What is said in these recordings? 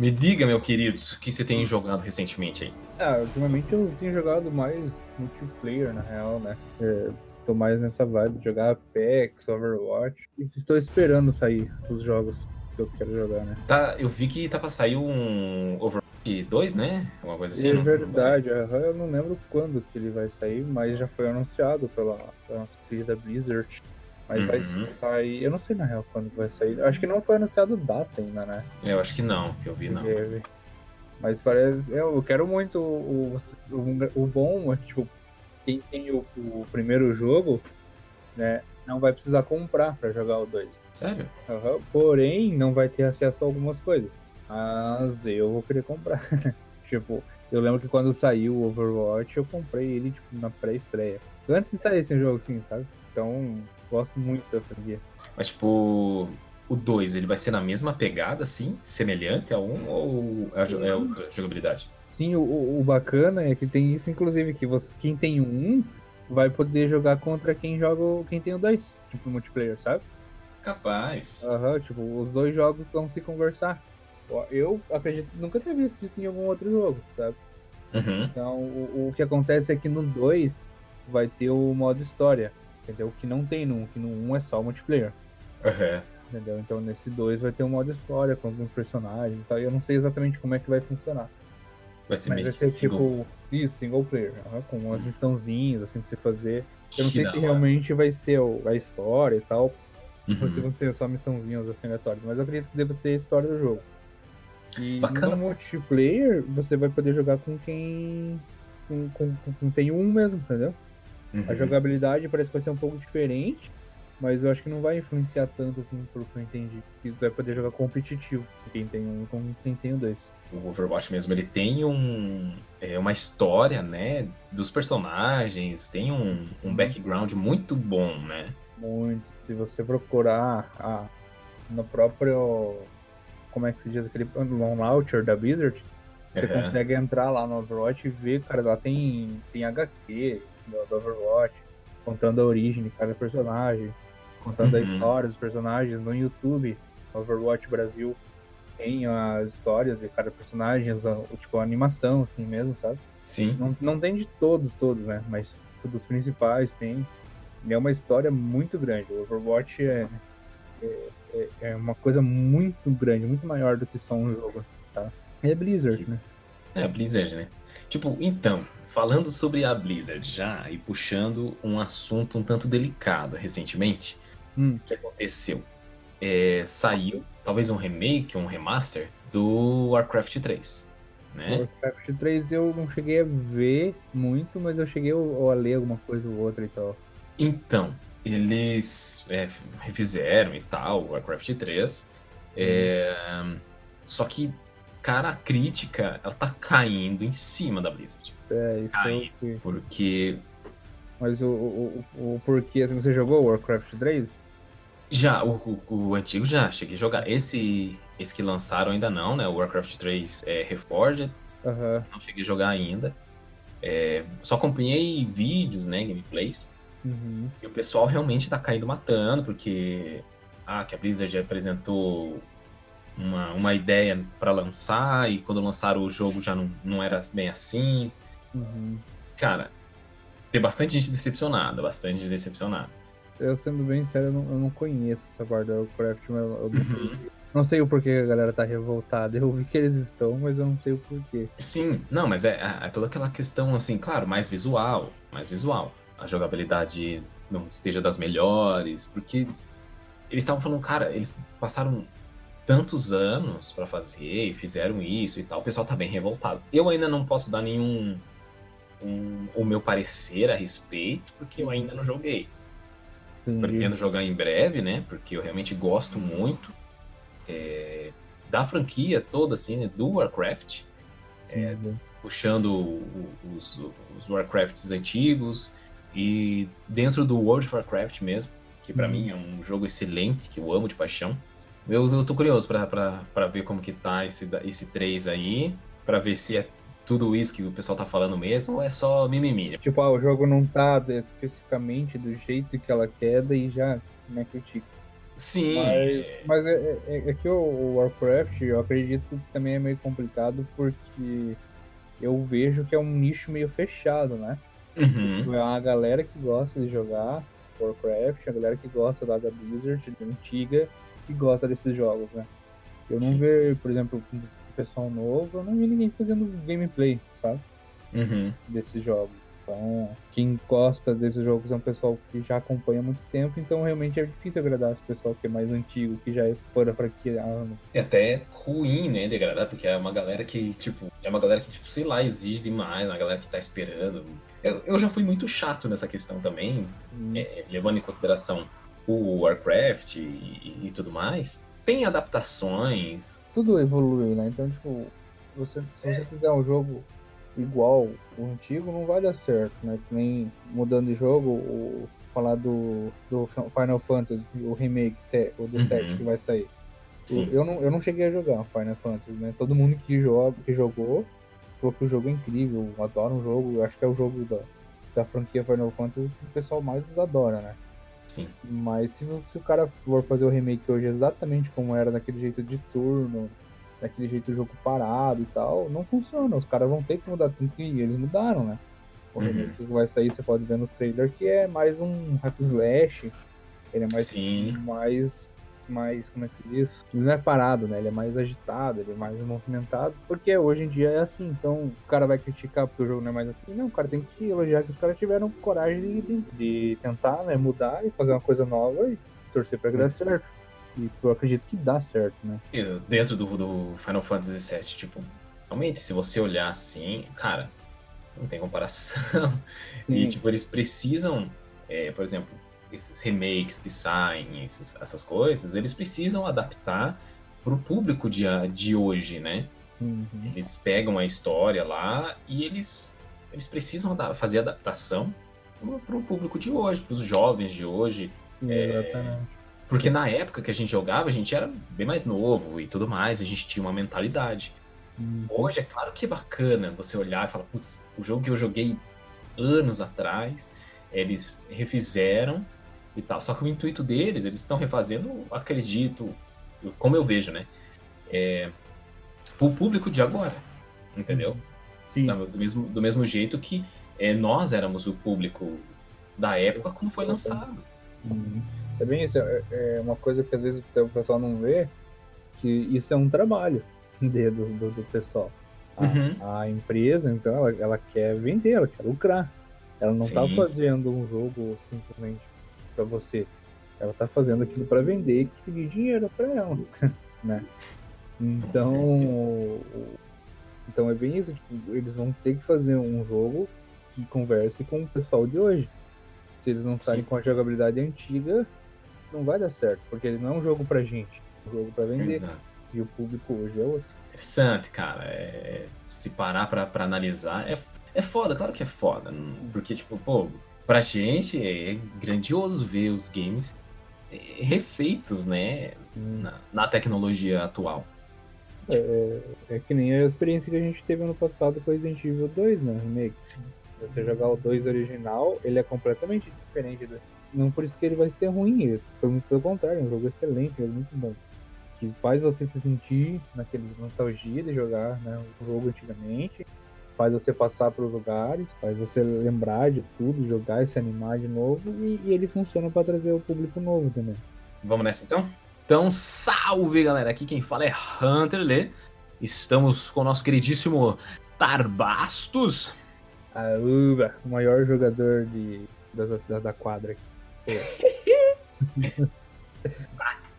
Me diga, meu querido, o que você tem jogado recentemente aí? Ah, ultimamente eu tenho jogado mais multiplayer, na real, né? É, tô mais nessa vibe de jogar Apex, Overwatch. E tô esperando sair os jogos que eu quero jogar, né? Tá, eu vi que tá pra sair um Overwatch 2, né? Uma coisa assim. é não- verdade, aham, eu não lembro quando que ele vai sair, mas já foi anunciado pela, pela nossa querida Blizzard. Mas vai Uhum. sair. Eu não sei na real quando vai sair. Acho que não foi anunciado data ainda, né? Eu acho que não, que eu vi não. Teve. Mas parece. Eu, eu quero muito o, o, o bom, tipo, quem tem o, o primeiro jogo, né? Não vai precisar comprar pra jogar o 2. Sério? Aham, Porém, não vai ter acesso a algumas coisas. Mas eu vou querer comprar. tipo, eu lembro que quando saiu o Overwatch, eu comprei ele tipo, na pré-estreia. Antes de sair esse jogo, assim, sabe? Então, gosto muito da franquia. Mas tipo, o 2, ele vai ser na mesma pegada, assim? Semelhante a um ou é, é outra jogabilidade? Sim, o, o- bacana é que tem isso, inclusive, que você, quem tem um vai poder jogar contra quem joga quem tem o 2, tipo, multiplayer, sabe? Capaz. Aham, tipo, os dois jogos vão se conversar. Eu- acredito nunca ter visto isso em algum outro jogo, sabe? Uhum. Então, o, o que acontece é que no 2 vai ter o modo história, entendeu? O que não tem no 1, que no 1 é só multiplayer, Uhum. entendeu? Então, nesse 2 vai ter um modo história com alguns personagens e tal. E eu não sei exatamente como é que vai funcionar. Vai ser Mas vai ser single. tipo, isso, single player, aham, com umas Hum. missãozinhas assim pra você fazer. Eu não Que sei da se realmente vai ser a história e tal, ou se Uhum. vão ser só missãozinhas assim aleatórias, mas eu acredito que deva ter a história do jogo. E Bacana. no multiplayer, você vai poder jogar com quem. com, com, com quem tem um mesmo, entendeu? A Uhum. jogabilidade parece que vai ser um pouco diferente, mas eu acho que não vai influenciar tanto assim, pelo que eu entendi. Que tu vai poder jogar competitivo, quem tem um com quem tem o dois. O Overwatch mesmo, ele tem um, é, uma história, né, dos personagens, tem um, um background muito bom, né? Muito. Se você procurar a, no próprio. Como é que se diz aquele no launcher da Blizzard, você consegue entrar lá no Overwatch e ver, cara, lá tem, tem HQ do, do Overwatch, contando a origem de cada personagem, contando a Uhum. história dos personagens no YouTube, Overwatch Brasil. Tem as histórias de cada personagem, as- tipo a animação, assim mesmo, sabe? Sim. Não, não tem de todos, todos, né? Mas dos principais tem. E é uma história muito grande. O Overwatch é, é, é- é uma coisa muito grande, muito maior do que só um jogo, tá? É Blizzard, né? É a Blizzard, né? Tipo, então, falando sobre a Blizzard já e puxando um assunto um tanto delicado recentemente, Hum. que aconteceu? É, saiu, talvez um remake, um remaster do Warcraft 3, né? Warcraft 3 eu não cheguei a ver muito, mas eu cheguei a ler alguma coisa ou outra e tal. Então, eles é, refizeram e tal, o Warcraft 3. é, Só que, cara, a crítica, ela tá caindo em cima da Blizzard. É, isso Ai. é o que. Porque Mas o, o, o, o porquê, assim, você jogou Warcraft 3? já, o, o, o antigo já, cheguei a jogar. Esse, esse que lançaram ainda não, né? O Warcraft 3 é Reforged, Aham. não cheguei a jogar ainda. É, só acompanhei vídeos, né, gameplays. Uhum. E o pessoal realmente tá caindo matando, porque ah, que a Blizzard apresentou uma, uma ideia pra lançar, e quando lançaram o jogo já não, não era bem assim. Uhum. Cara, tem bastante gente decepcionada, bastante gente decepcionada. Eu sendo bem sério, eu não, eu não conheço essa parte do Warcraft, mas eu, não sei. Uhum. Não sei o porquê a galera tá revoltada. Eu vi que eles estão, mas eu não sei o porquê. Sim, não, mas é, é toda aquela questão, assim, claro, mais visual, mais visual. A jogabilidade não esteja das melhores, porque eles estavam falando, cara, eles passaram tantos anos pra fazer e fizeram isso e tal, o pessoal tá bem revoltado. Eu ainda não posso dar nenhum um- o meu parecer a respeito, porque eu ainda não joguei. Entendi. Pretendo jogar em breve, né? Porque eu realmente gosto muito é, da franquia toda, assim, né, do Warcraft Sim, puxando o- os, os Warcrafts antigos e dentro do World of Warcraft mesmo, que pra Uhum. mim é um jogo excelente, que eu amo de paixão. Eu, eu tô curioso pra- pra pra ver como que tá esse, esse 3 aí, pra ver se é tudo isso que o pessoal tá falando mesmo ou é só mimimi. Tipo, ah, o jogo não tá especificamente do jeito que ela quer, daí já né, critica. Sim. Mas, mas é, é, é que o Warcraft, eu acredito que também é meio complicado porque eu vejo que é um nicho meio fechado, né? Uhum. É uma galera que gosta de jogar Warcraft, a galera que gosta da Blizzard, antiga, que gosta desses jogos, né? Eu não Sim. vejo, por exemplo, pessoal novo, eu não vi ninguém fazendo gameplay, sabe? Uhum. Desses jogos. Então, quem gosta desses jogos é um pessoal que já acompanha há muito tempo, então realmente é difícil agradar esse pessoal que é mais antigo, que já é fã da franquia há anos. É até ruim, né, de agradar, porque é uma galera que, tipo, é uma galera que, tipo, sei lá, exige demais, uma galera que tá esperando. Eu, eu já fui muito chato nessa questão também, Hum, é, levando em consideração o Warcraft e, e tudo mais. Tem adaptações. Tudo evolui, né? Então, tipo, você, se você fizer um jogo igual o antigo, não vai dar certo, né? Nem mudando de jogo, o, falar do, do Final Fantasy, o remake, o do Uhum. 7 que vai sair. Sim. Eu não, eu não cheguei a jogar Final Fantasy, né? Todo mundo que, joga, que jogou falou que o jogo é incrível, adora um jogo, eu acho que é o jogo da, da franquia Final Fantasy que o pessoal mais adora, né? Sim. Mas se, se o cara for fazer o remake hoje exatamente como era, daquele jeito de turno, daquele jeito de jogo parado e tal, não funciona. Os caras vão ter que mudar, tanto que eles mudaram, né? O Uhum. remake que vai sair, você pode ver no trailer, que é mais um hack slash, ele é mais Sim. mais, mais, como é que se diz? Ele não é parado, né? Ele é mais agitado, ele é mais movimentado, porque hoje em dia é assim. Então, o cara vai criticar porque o jogo não é mais assim. Não, o cara tem que elogiar que os caras tiveram coragem de, de, tentar, né, mudar e fazer uma coisa nova e torcer pra que dê certo. E eu acredito que dá certo, né? Eu- Dentro do, do Final Fantasy VII, tipo, realmente, se você olhar assim, cara, não tem comparação. E, Sim. tipo, eles precisam, é, por exemplo, esses remakes que saem, esses- essas coisas, eles precisam adaptar pro público de, a- de hoje, né? Uhum. Eles pegam a história lá e eles, eles precisam fazer adaptação pro, pro público de hoje, pros jovens de hoje. É, Exatamente. Porque na época que a gente jogava, a gente era bem mais novo e tudo mais, a gente tinha uma mentalidade. Uhum. Hoje é claro que é bacana você olhar e falar, putz, o jogo que eu joguei anos atrás, eles refizeram e tal. Só que o intuito deles, eles estão refazendo, acredito, como eu vejo, né? É, pro público de agora, entendeu? Sim. Do mesmo, do mesmo jeito que é, nós éramos o público da época como foi lançado. Uhum. É bem isso, é, é uma coisa que às vezes o pessoal não vê, que isso é um trabalho de- do, do, do pessoal. A, Uhum. a empresa, então, ela, ela quer vender, ela quer lucrar. Ela não tá Sim. fazendo um jogo simplesmente pra você. Ela tá fazendo aquilo pra vender e conseguir dinheiro pra ela, né? Então, então é bem isso, tipo, eles vão ter que fazer um jogo que converse com o pessoal de hoje. Se eles lançarem Sim. com a jogabilidade antiga, não vai dar certo, porque ele não é um jogo pra gente, é um jogo pra vender. Exato. E o público hoje é outro. Interessante, cara. É, se parar pra, pra analisar, é, é foda, claro que é foda. Porque, tipo, pô, pra gente é grandioso ver os games é, refeitos, né, na, na tecnologia atual. É que nem a experiência que a gente teve ano passado com Resident Evil 2, né? Remake. Sim. Você jogar o 2 original, ele é completamente diferente do. Não por isso que ele vai ser ruim, muito pelo contrário, é um jogo excelente, é um jogo muito bom. Que faz você se sentir naquele nostalgia de jogar né, o jogo antigamente, faz você passar pelos lugares, faz você lembrar de tudo, jogar e se animar de novo, e, e ele funciona para trazer o público novo também. Vamos nessa então? Então, salve galera! Aqui quem fala é Hunter Lê. Estamos com o nosso queridíssimo Tarbastos. A Uba, o maior jogador de, da, da, da quadra aqui. Eu.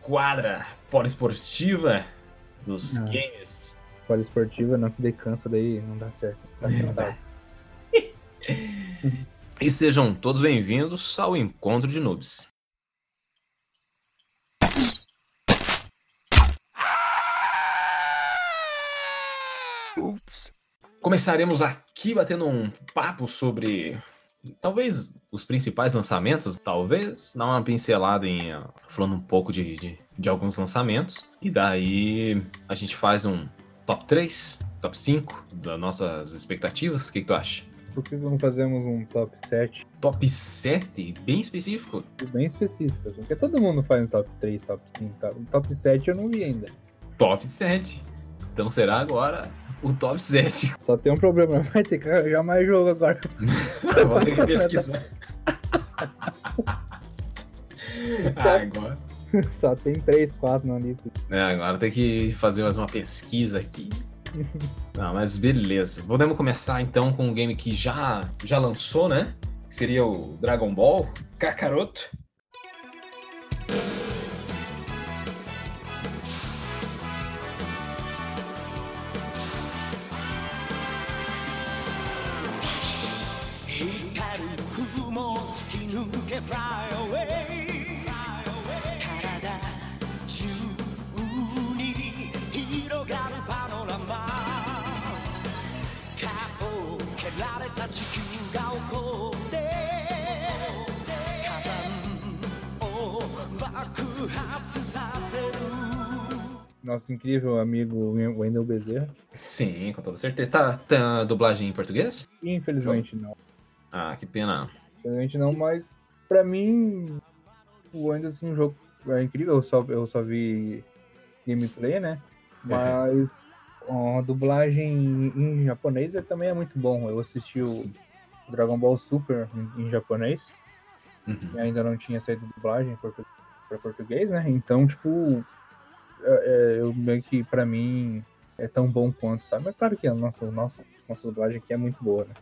Quadra poliesportiva dos Ah. games. Escola esportiva, não que daí cansa, daí não dá certo. Tá. E sejam todos bem-vindos ao Encontro de Noobs. Começaremos aqui batendo um papo sobre talvez os principais lançamentos, talvez, dar uma pincelada em falando um pouco de, de, de alguns lançamentos. E daí a gente faz um top 3, top 5 das nossas expectativas. O que, que tu acha? Por que não fazemos um top 7 Top 7? Bem específico? bem específico? assim? Porque todo mundo faz um top 3, top 5, top, top 7 eu não vi ainda. Top 7. Então será agora o top 7. Só tem um problema, vai ter que arranjar mais jogo agora. Vou ter que pesquisar. Agora. Só tem 3, 4 na lista. É, agora tem que fazer mais uma pesquisa aqui. Não, mas beleza. Podemos começar então com um game que já, já lançou, né? Que seria o Dragon Ball Kakaroto. Nosso incrível amigo Wendel Bezerra. Sim, com toda certeza. Tá, tá a dublagem em português? Infelizmente não. Ah, que pena. Infelizmente não, mas pra mim o Wendel é um jogo é incrível. Eu só, eu só vi gameplay, né? Mas a dublagem em, japonês é, também é muito bom. Eu assisti o Sim. Dragon Ball Super em, em japonês. Uhum. e ainda não tinha saído dublagem para português, né? Então, tipo, é, é, eu meio que pra mim é tão bom quanto, sabe? Mas claro que a nossa, nossa, nossa dublagem aqui é muito boa, né?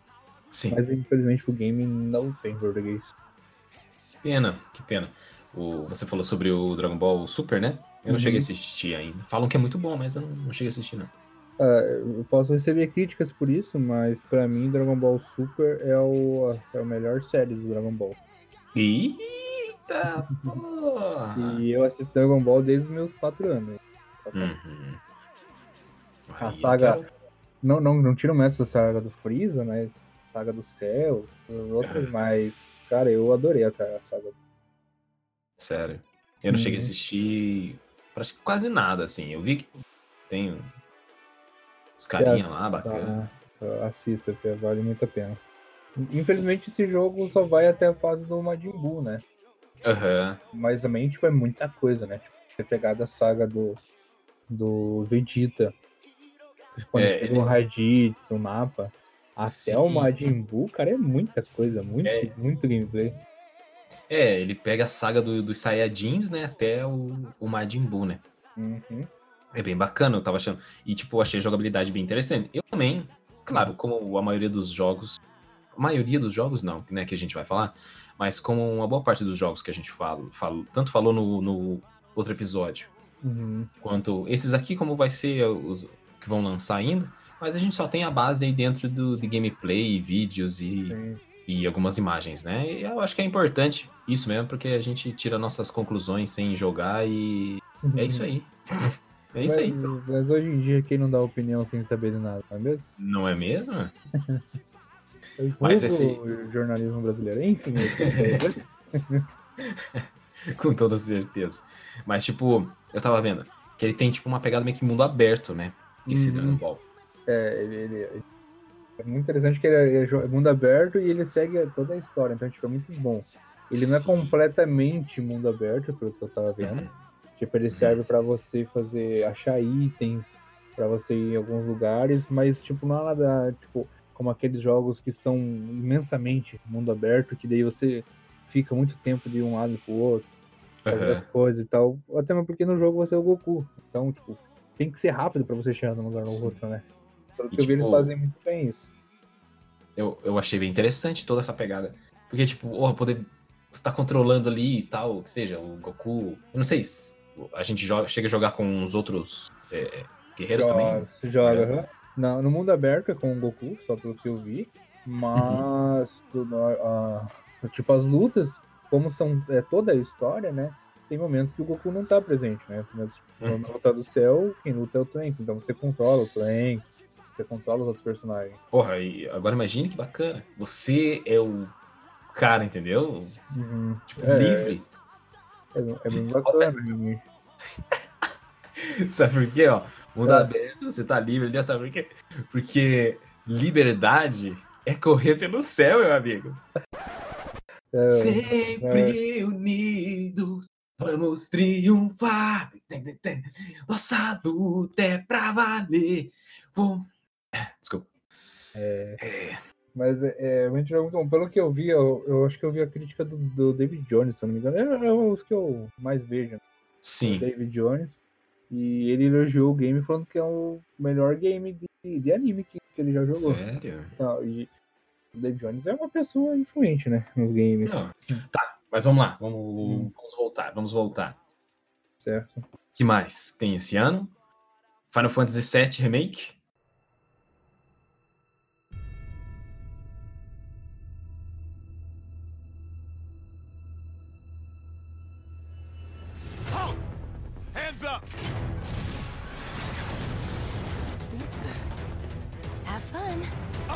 Sim. Mas infelizmente o game não tem português. Pena, que pena. O, você falou sobre o Dragon Ball Super, né? Eu não Uhum. cheguei a assistir ainda. Falam que é muito bom, mas eu não, não cheguei a assistir, não. Ah, eu posso receber críticas por isso, mas pra mim Dragon Ball Super é o, é o melhor série do Dragon Ball. Eita porra! E eu assisto Dragon Ball desde os meus 4 anos. Uhum. A Aí, saga- quero- Não, não, não tira o mérito da saga do Freeza, né? Saga do Céu, as outras, mas, cara, eu adorei a, saga. Sério. Eu não cheguei a Uhum. assistir quase nada, assim. Eu vi que tem os carinha lá, bacana. Tá, assista, porque vale muito a pena. Infelizmente, esse jogo só vai até a fase do Majin Buu, né? Aham. Mas também, tipo, é muita coisa, né? Tipo, ter pegado a saga do, do Vegeta, quando É, chega o Raditz, o Nappa, até Sim. o Majin Buu, cara, é muita coisa, muito, É. muito gameplay. É, ele pega a saga do- dos Saiyajins, né, até o, o Majin Buu, né? Uhum. É bem bacana, eu tava achando. E, tipo, achei a jogabilidade bem interessante. Eu também, claro, como a maioria dos jogos. A maioria dos jogos, não, né, que a gente vai falar. Mas como uma boa parte dos jogos que a gente fala, fala tanto falou no, no outro episódio, Uhum. quanto esses aqui, como vai ser os que vão lançar ainda. Mas a gente só tem a base aí dentro do, de gameplay, vídeos e, Sim. e algumas imagens, né? E eu acho que é importante isso mesmo, porque a gente tira nossas conclusões sem jogar e é isso aí. É isso aí. Mas, mas hoje em dia, quem não dá opinião sem saber de nada, não é mesmo? Não é mesmo? É o Mas esse- jornalismo brasileiro. Enfim, é Com toda certeza. Mas, tipo, eu tava vendo que ele tem, tipo, uma pegada meio que mundo aberto, né? Esse Uhum. Dragon Ball. é, ele, ele- é muito interessante que ele é, é é mundo aberto e ele segue toda a história, então tipo, é muito bom. Ele não é Sim. completamente mundo aberto, pelo que eu tava vendo. Uhum. Tipo, ele serve pra você fazer, achar itens, pra você ir em alguns lugares, mas tipo, não é nada, tipo, como aqueles jogos que são imensamente mundo aberto, que daí você fica muito tempo de um lado pro outro, fazer Aham. as coisas e tal. Até mesmo porque no jogo você é o Goku. Então, tipo, tem que ser rápido pra você chegar num lugar no outro, né? Pelo E, que eu vi, eles tipo, fazem muito bem isso. Eu, eu achei bem interessante toda essa pegada. Porque, tipo, oh, poder. Você tá controlando ali e tal, que seja, o Goku. Eu não sei se a gente joga, chega a jogar com os outros é, guerreiros também. Joga, se joga, aham. Na- no mundo aberto é com o Goku, só pelo que eu vi. Mas, Uhum. tudo, a- a- tipo, as lutas, como são é, toda a história, né? Tem momentos que o Goku não tá presente, né? Mas tipo, Uhum. na luta do céu, quem luta é o Trunks. Então você controla o Trunks, você controla os outros personagens. Porra, e agora imagine que bacana. Você é o cara, entendeu? Uhum. Tipo, É. livre. É, é bem bacana. Sabe por quê, ó? Mundo É. aberto, você tá livre ali, sabe por quê? Porque liberdade é correr pelo céu, meu amigo. É, Sempre unidos, vamos triunfar. Nossa luta é pra valer. Vou... Desculpa. é, É, mas é, é é muito bom. Pelo que eu vi, eu, eu acho que eu vi a crítica do, do David Jones, se eu não me engano. É, é os que eu mais vejo? Sim, David Jones. E ele elogiou o game falando que é o melhor game de, de anime que, que ele já jogou. sério? Não, e o David Jones é uma pessoa influente, né? Nos games. Não. Tá, mas vamos lá, vamos, Hum. vamos voltar, vamos voltar. Certo. que mais tem esse ano? Final Fantasy VII Remake.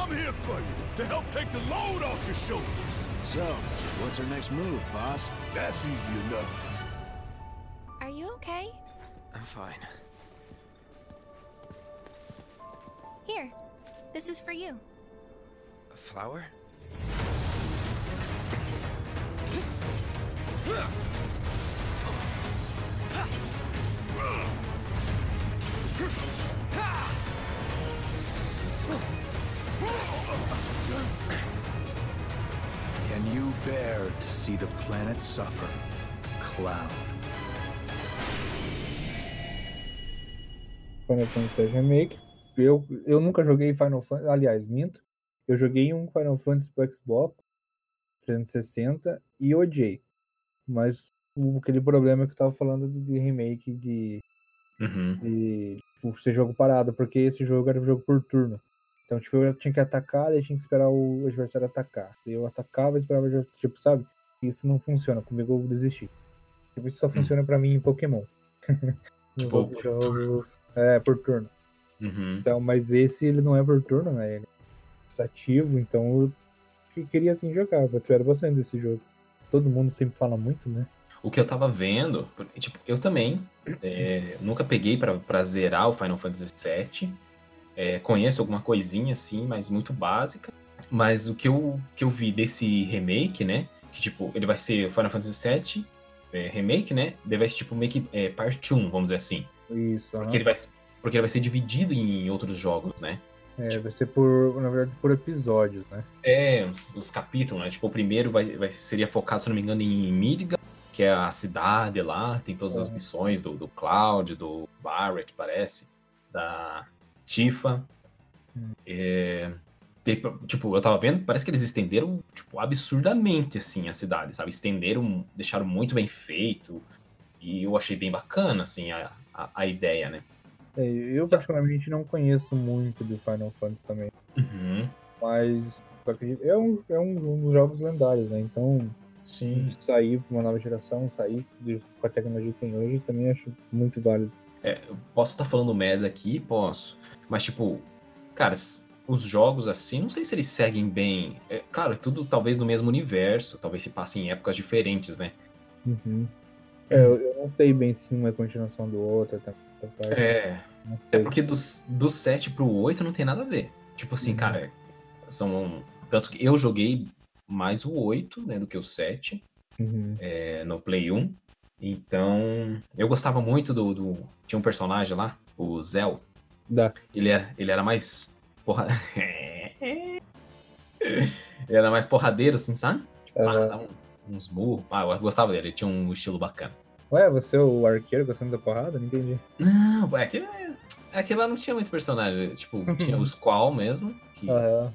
I'm here for you to help take the load off your shoulders. So, what's our next move, boss? That's easy enough. Are you okay? I'm fine. Here. This is for you. A flower? Can you bear to see the planet suffer? Cloud. Final Fantasy Remake. Eu, eu nunca joguei Final Fantasy. Aliás, minto. Eu joguei um Final Fantasy pro Xbox 360 e odiei. Mas o- aquele problema que eu tava falando de, de remake de, Uhum. de tipo, ser jogo parado, porque esse jogo era um jogo por turno. Então, tipo, eu tinha que atacar, daí tinha que esperar o adversário atacar. Eu atacava e esperava o adversário, tipo, sabe? Isso não funciona, comigo eu desisti. Tipo, isso só funciona pra mim em Pokémon. Nos Tipo, outros turno. jogos. É, por turno. Uhum. Então, mas esse ele não é por turno, né? Ele é ativo, então eu que- queria assim jogar. Eu espero bastante desse jogo. Todo mundo sempre fala muito, né? O que eu tava vendo, tipo, eu também é, nunca peguei pra, pra zerar o Final Fantasy VII. É, conheço alguma coisinha assim, mas muito básica. Mas o que eu, que eu vi desse remake, né? Que tipo, ele vai ser Final Fantasy VII é, remake, né? Vai ser tipo meio que é, parte 1, vamos dizer assim. Isso. Porque ele vai, porque ele vai ser dividido em outros jogos, né? É, vai ser por, na verdade, por episódios, né? É, os capítulos, né? Tipo, o primeiro vai, vai- seria focado, se não me engano, em Midgar, que é a cidade lá, tem todas as Uhum. missões do, do Cloud, do Barrett, parece, da Tifa. É, tipo, eu tava vendo, parece que eles estenderam, tipo, absurdamente, assim, a cidade, sabe? Estenderam, deixaram muito bem feito, e eu achei bem bacana, assim, a, a, a ideia, né? É, eu, particularmente, não conheço muito de Final Fantasy também. Uhum. Mas é um, é um dos jogos lendários, né? Então, Sim. sair pra uma nova geração, sair com a tecnologia que tem hoje, também acho muito válido. É, eu posso estar falando merda aqui, posso. Mas, tipo, cara, os jogos assim, não sei se eles seguem bem. É, claro, é tudo talvez no mesmo universo, talvez se passe em épocas diferentes, né? Uhum. É, eu, eu não sei bem se um é continuação do outro, tá, tá, tá, É, não é porque do, do 7 pro 8 não tem nada a ver. Tipo assim, Uhum. cara, são. Tanto que eu joguei mais o 8, né, do que o 7 Uhum. é, no Play 1. Então, eu gostava muito do, do- Tinha um personagem lá, o Zell. Dá. Ele era, ele era mais porra... ele era mais porradeiro, assim, sabe? Tipo, ah, Aham. dava um- uns murros. Ah, eu gostava dele, ele tinha um estilo bacana. Ué, você é o arqueiro gostando da porrada? Não entendi. Não, é que aquele lá não tinha muito personagem. Tipo, tinha o Squall mesmo, que tinha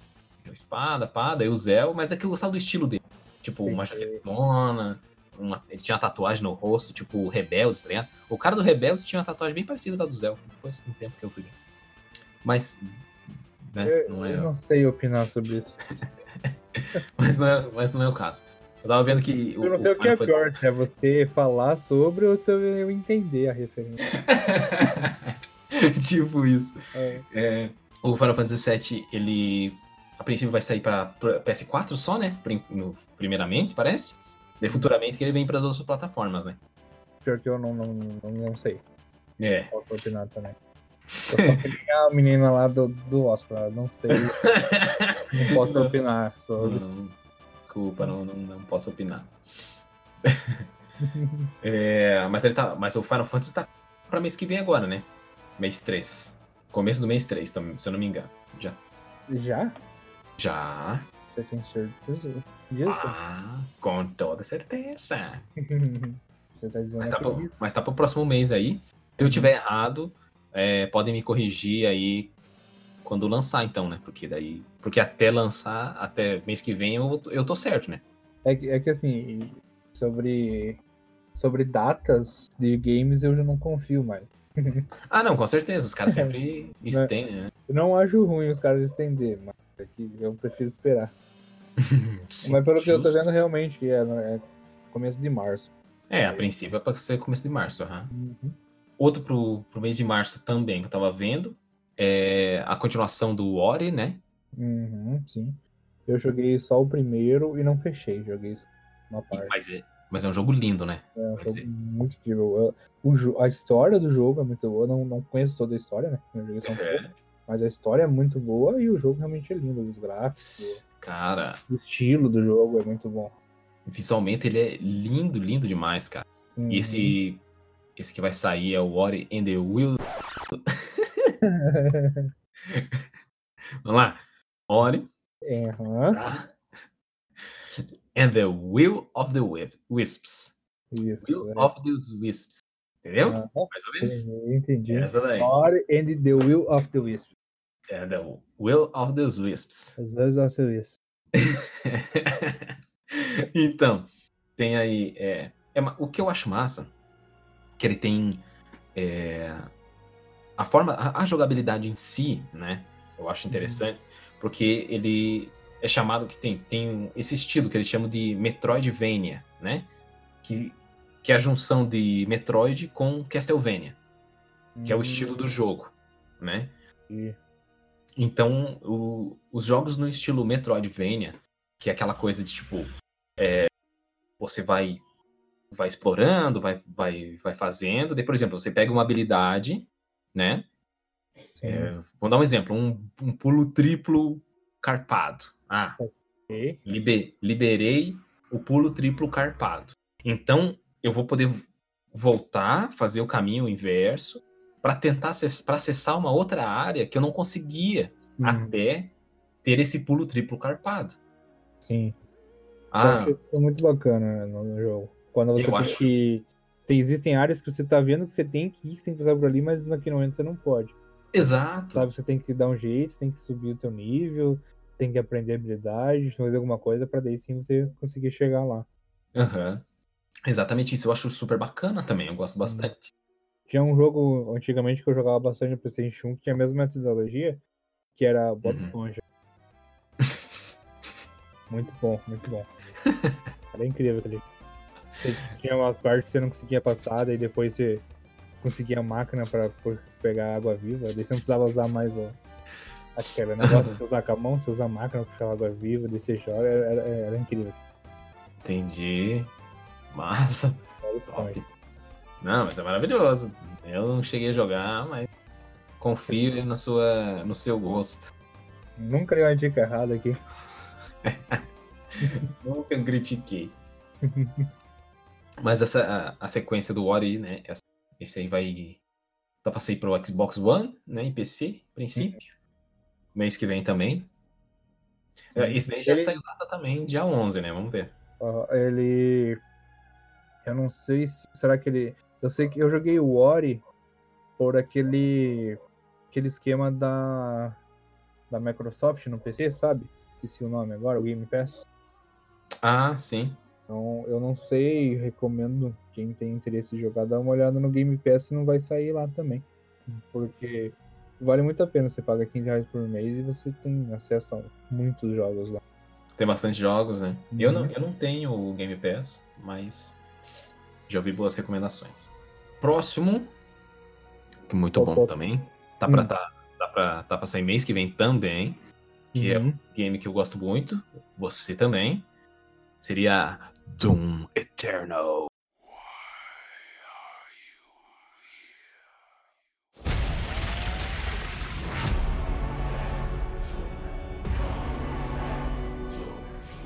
espada, pá, daí o Zell, mas é que eu gostava do estilo dele. Tipo, uma jaquetona, uma- ele tinha uma tatuagem no rosto, tipo o Rebeldes, tá ligado? O cara do Rebeldes tinha uma tatuagem bem parecida com a do Zell, depois do tempo que eu fui ver. Mas, né, Eu, não é... eu não sei opinar sobre isso. Mas não, é, mas não é o caso. Eu tava vendo que. Eu não sei o que é Fantasy- pior, se é você falar sobre ou se eu entender a referência. tipo isso. É. É, o Final Fantasy VII, ele a princípio vai sair pra pra PS4 só, né? Primeiramente, parece. Daí futuramente que ele vem pras outras plataformas, né? Pior que eu não, não, não, não sei. É. Posso opinar também. Eu a menina lá do, do Oscar, não sei, não posso opinar sobre. Não, desculpa, não, não, não posso opinar. É, mas ele tá. Mas o Final Fantasy tá pra mês que vem agora, né? Mês 3. Começo do mês 3, tam- se eu não me engano. Já. Já? Já. Você tem certeza disso? Ah, com toda certeza. Você tá dizendo Mas tá, pro, mas tá pro próximo mês aí. Se eu tiver errado, é, podem me corrigir aí quando lançar, então, né? Porque daí. Porque até lançar, até mês que vem, eu, eu tô certo, né? É que, é que assim, sobre, sobre datas de games eu já não confio mais. Ah, não, com certeza. Os caras sempre estendem, né? Eu não acho ruim os caras estender, mas é que eu prefiro esperar. Sim, mas pelo que eu tô justo. vendo, realmente é, é começo de março. É, a princípio é pra ser começo de março, aham. Outro pro, pro mês de março também que eu tava vendo é a continuação do Ori, né? Uhum, sim. Eu joguei só o primeiro e não fechei, joguei uma parte. Mas é, mas é um jogo lindo, né? É um jogo muito incrível. Eu- O, a história do jogo é muito boa. Eu não, não conheço toda a história, né? Eu joguei só um pouco. Mas a história é muito boa e o jogo realmente é lindo. Os gráficos, Cara, o estilo do jogo é muito bom. visualmente ele é lindo, lindo demais, cara. Uhum. E esse, esse que vai sair é o Ori and the Will. Vamos lá. Ori aham, tá? and the Will of the Wi- Wisps. Isso. Will é. of the Wisps. Entendeu? Mais ou menos. entendi. Essa daí. Ori and the Will of the Wisp. É the Will of the Wisps. Às vezes eu sei isso. então, tem aí. É, é o que eu acho massa, que ele tem. é, a forma. A, a jogabilidade em si, né? Eu acho interessante, porque ele é chamado que tem, tem esse estilo que eles chamam de Metroidvania, né? Que, que é a junção de Metroid com Castlevania, que é o estilo do jogo, né? Hum, Então, o- os jogos no estilo Metroidvania, que é aquela coisa de tipo, é, você vai vai explorando, vai, vai, vai fazendo, por exemplo, você pega uma habilidade, né? É, vamos dar um exemplo, um, um pulo triplo carpado. Ah, Ok. libe- liberei o pulo triplo carpado. Então, eu vou poder voltar, fazer o caminho inverso, para tentar para acessar uma outra área que eu não conseguia Hum, até ter esse pulo triplo carpado. Sim. Eu Ah, acho isso muito bacana no, no jogo. Quando você tem que. Tem, existem áreas que você tá vendo que você tem que ir, que tem que passar por ali, mas naquele momento você não pode. exato. Sabe? Você tem que dar um jeito, você tem que subir o teu nível, tem que aprender habilidade, fazer alguma coisa pra daí sim você conseguir chegar lá. Aham. Exatamente isso. Eu acho super bacana também. Eu gosto bastante. Tinha um jogo antigamente que eu jogava bastante no PlayStation 1 que tinha a mesma metodologia, que era Bob Uhum. Esponja. muito bom, muito bom. Era incrível aquele. Você tinha umas partes que você não conseguia passar, daí depois você conseguia a máquina pra pegar água viva, daí você não precisava usar mais o. Acho que era negócio de você usar com a mão, você usa a máquina pra puxar água viva, daí você joga, era, era- era incrível. Entendi. Massa. Bob Esponja. Top. Não, mas é maravilhoso. Eu não cheguei a jogar, mas confio na sua, no seu gosto. Nunca dei uma dica errada aqui. Nunca critiquei. Mas essa a, a sequência do Ori, né? Essa, esse aí vai. Tá pra sair pro Xbox One, né? Em PC, princípio. Mês que vem também. É, Esse daí já Ele- saiu data também, dia 11, né? Vamos ver. Ó, ele. Eu não sei se. Será que ele. Eu sei que eu joguei o Ori por aquele. aquele esquema da. da Microsoft no PC, sabe? Esqueci o nome agora, o Game Pass. Ah, sim. Então eu não sei, recomendo quem tem interesse em jogar, dar uma olhada no Game Pass não vai sair lá também. Porque vale muito a pena, você paga 15 reais por mês e você tem acesso a muitos jogos lá. Tem bastante jogos, né? Eu, não, Uhum. eu não tenho o Game Pass, mas já ouvi boas recomendações. Próximo, que muito bom também. Tá pra, hum. tá, tá, pra, tá pra sair mês que vem também. Que é uhum. um game que eu gosto muito. Você também. Seria Doom Eternal.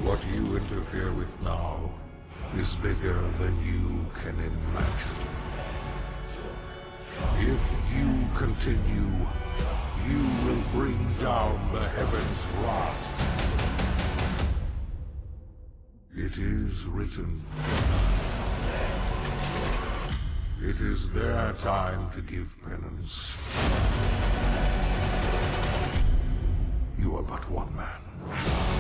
What do you interfere with now is bigger than you can imagine. If you continue, you will bring down the heavens' wrath. It is written. It is their time to give penance. You are but one man.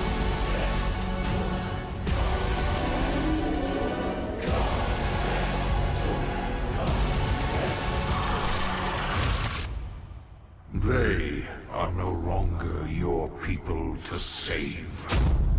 They are no longer your people to save.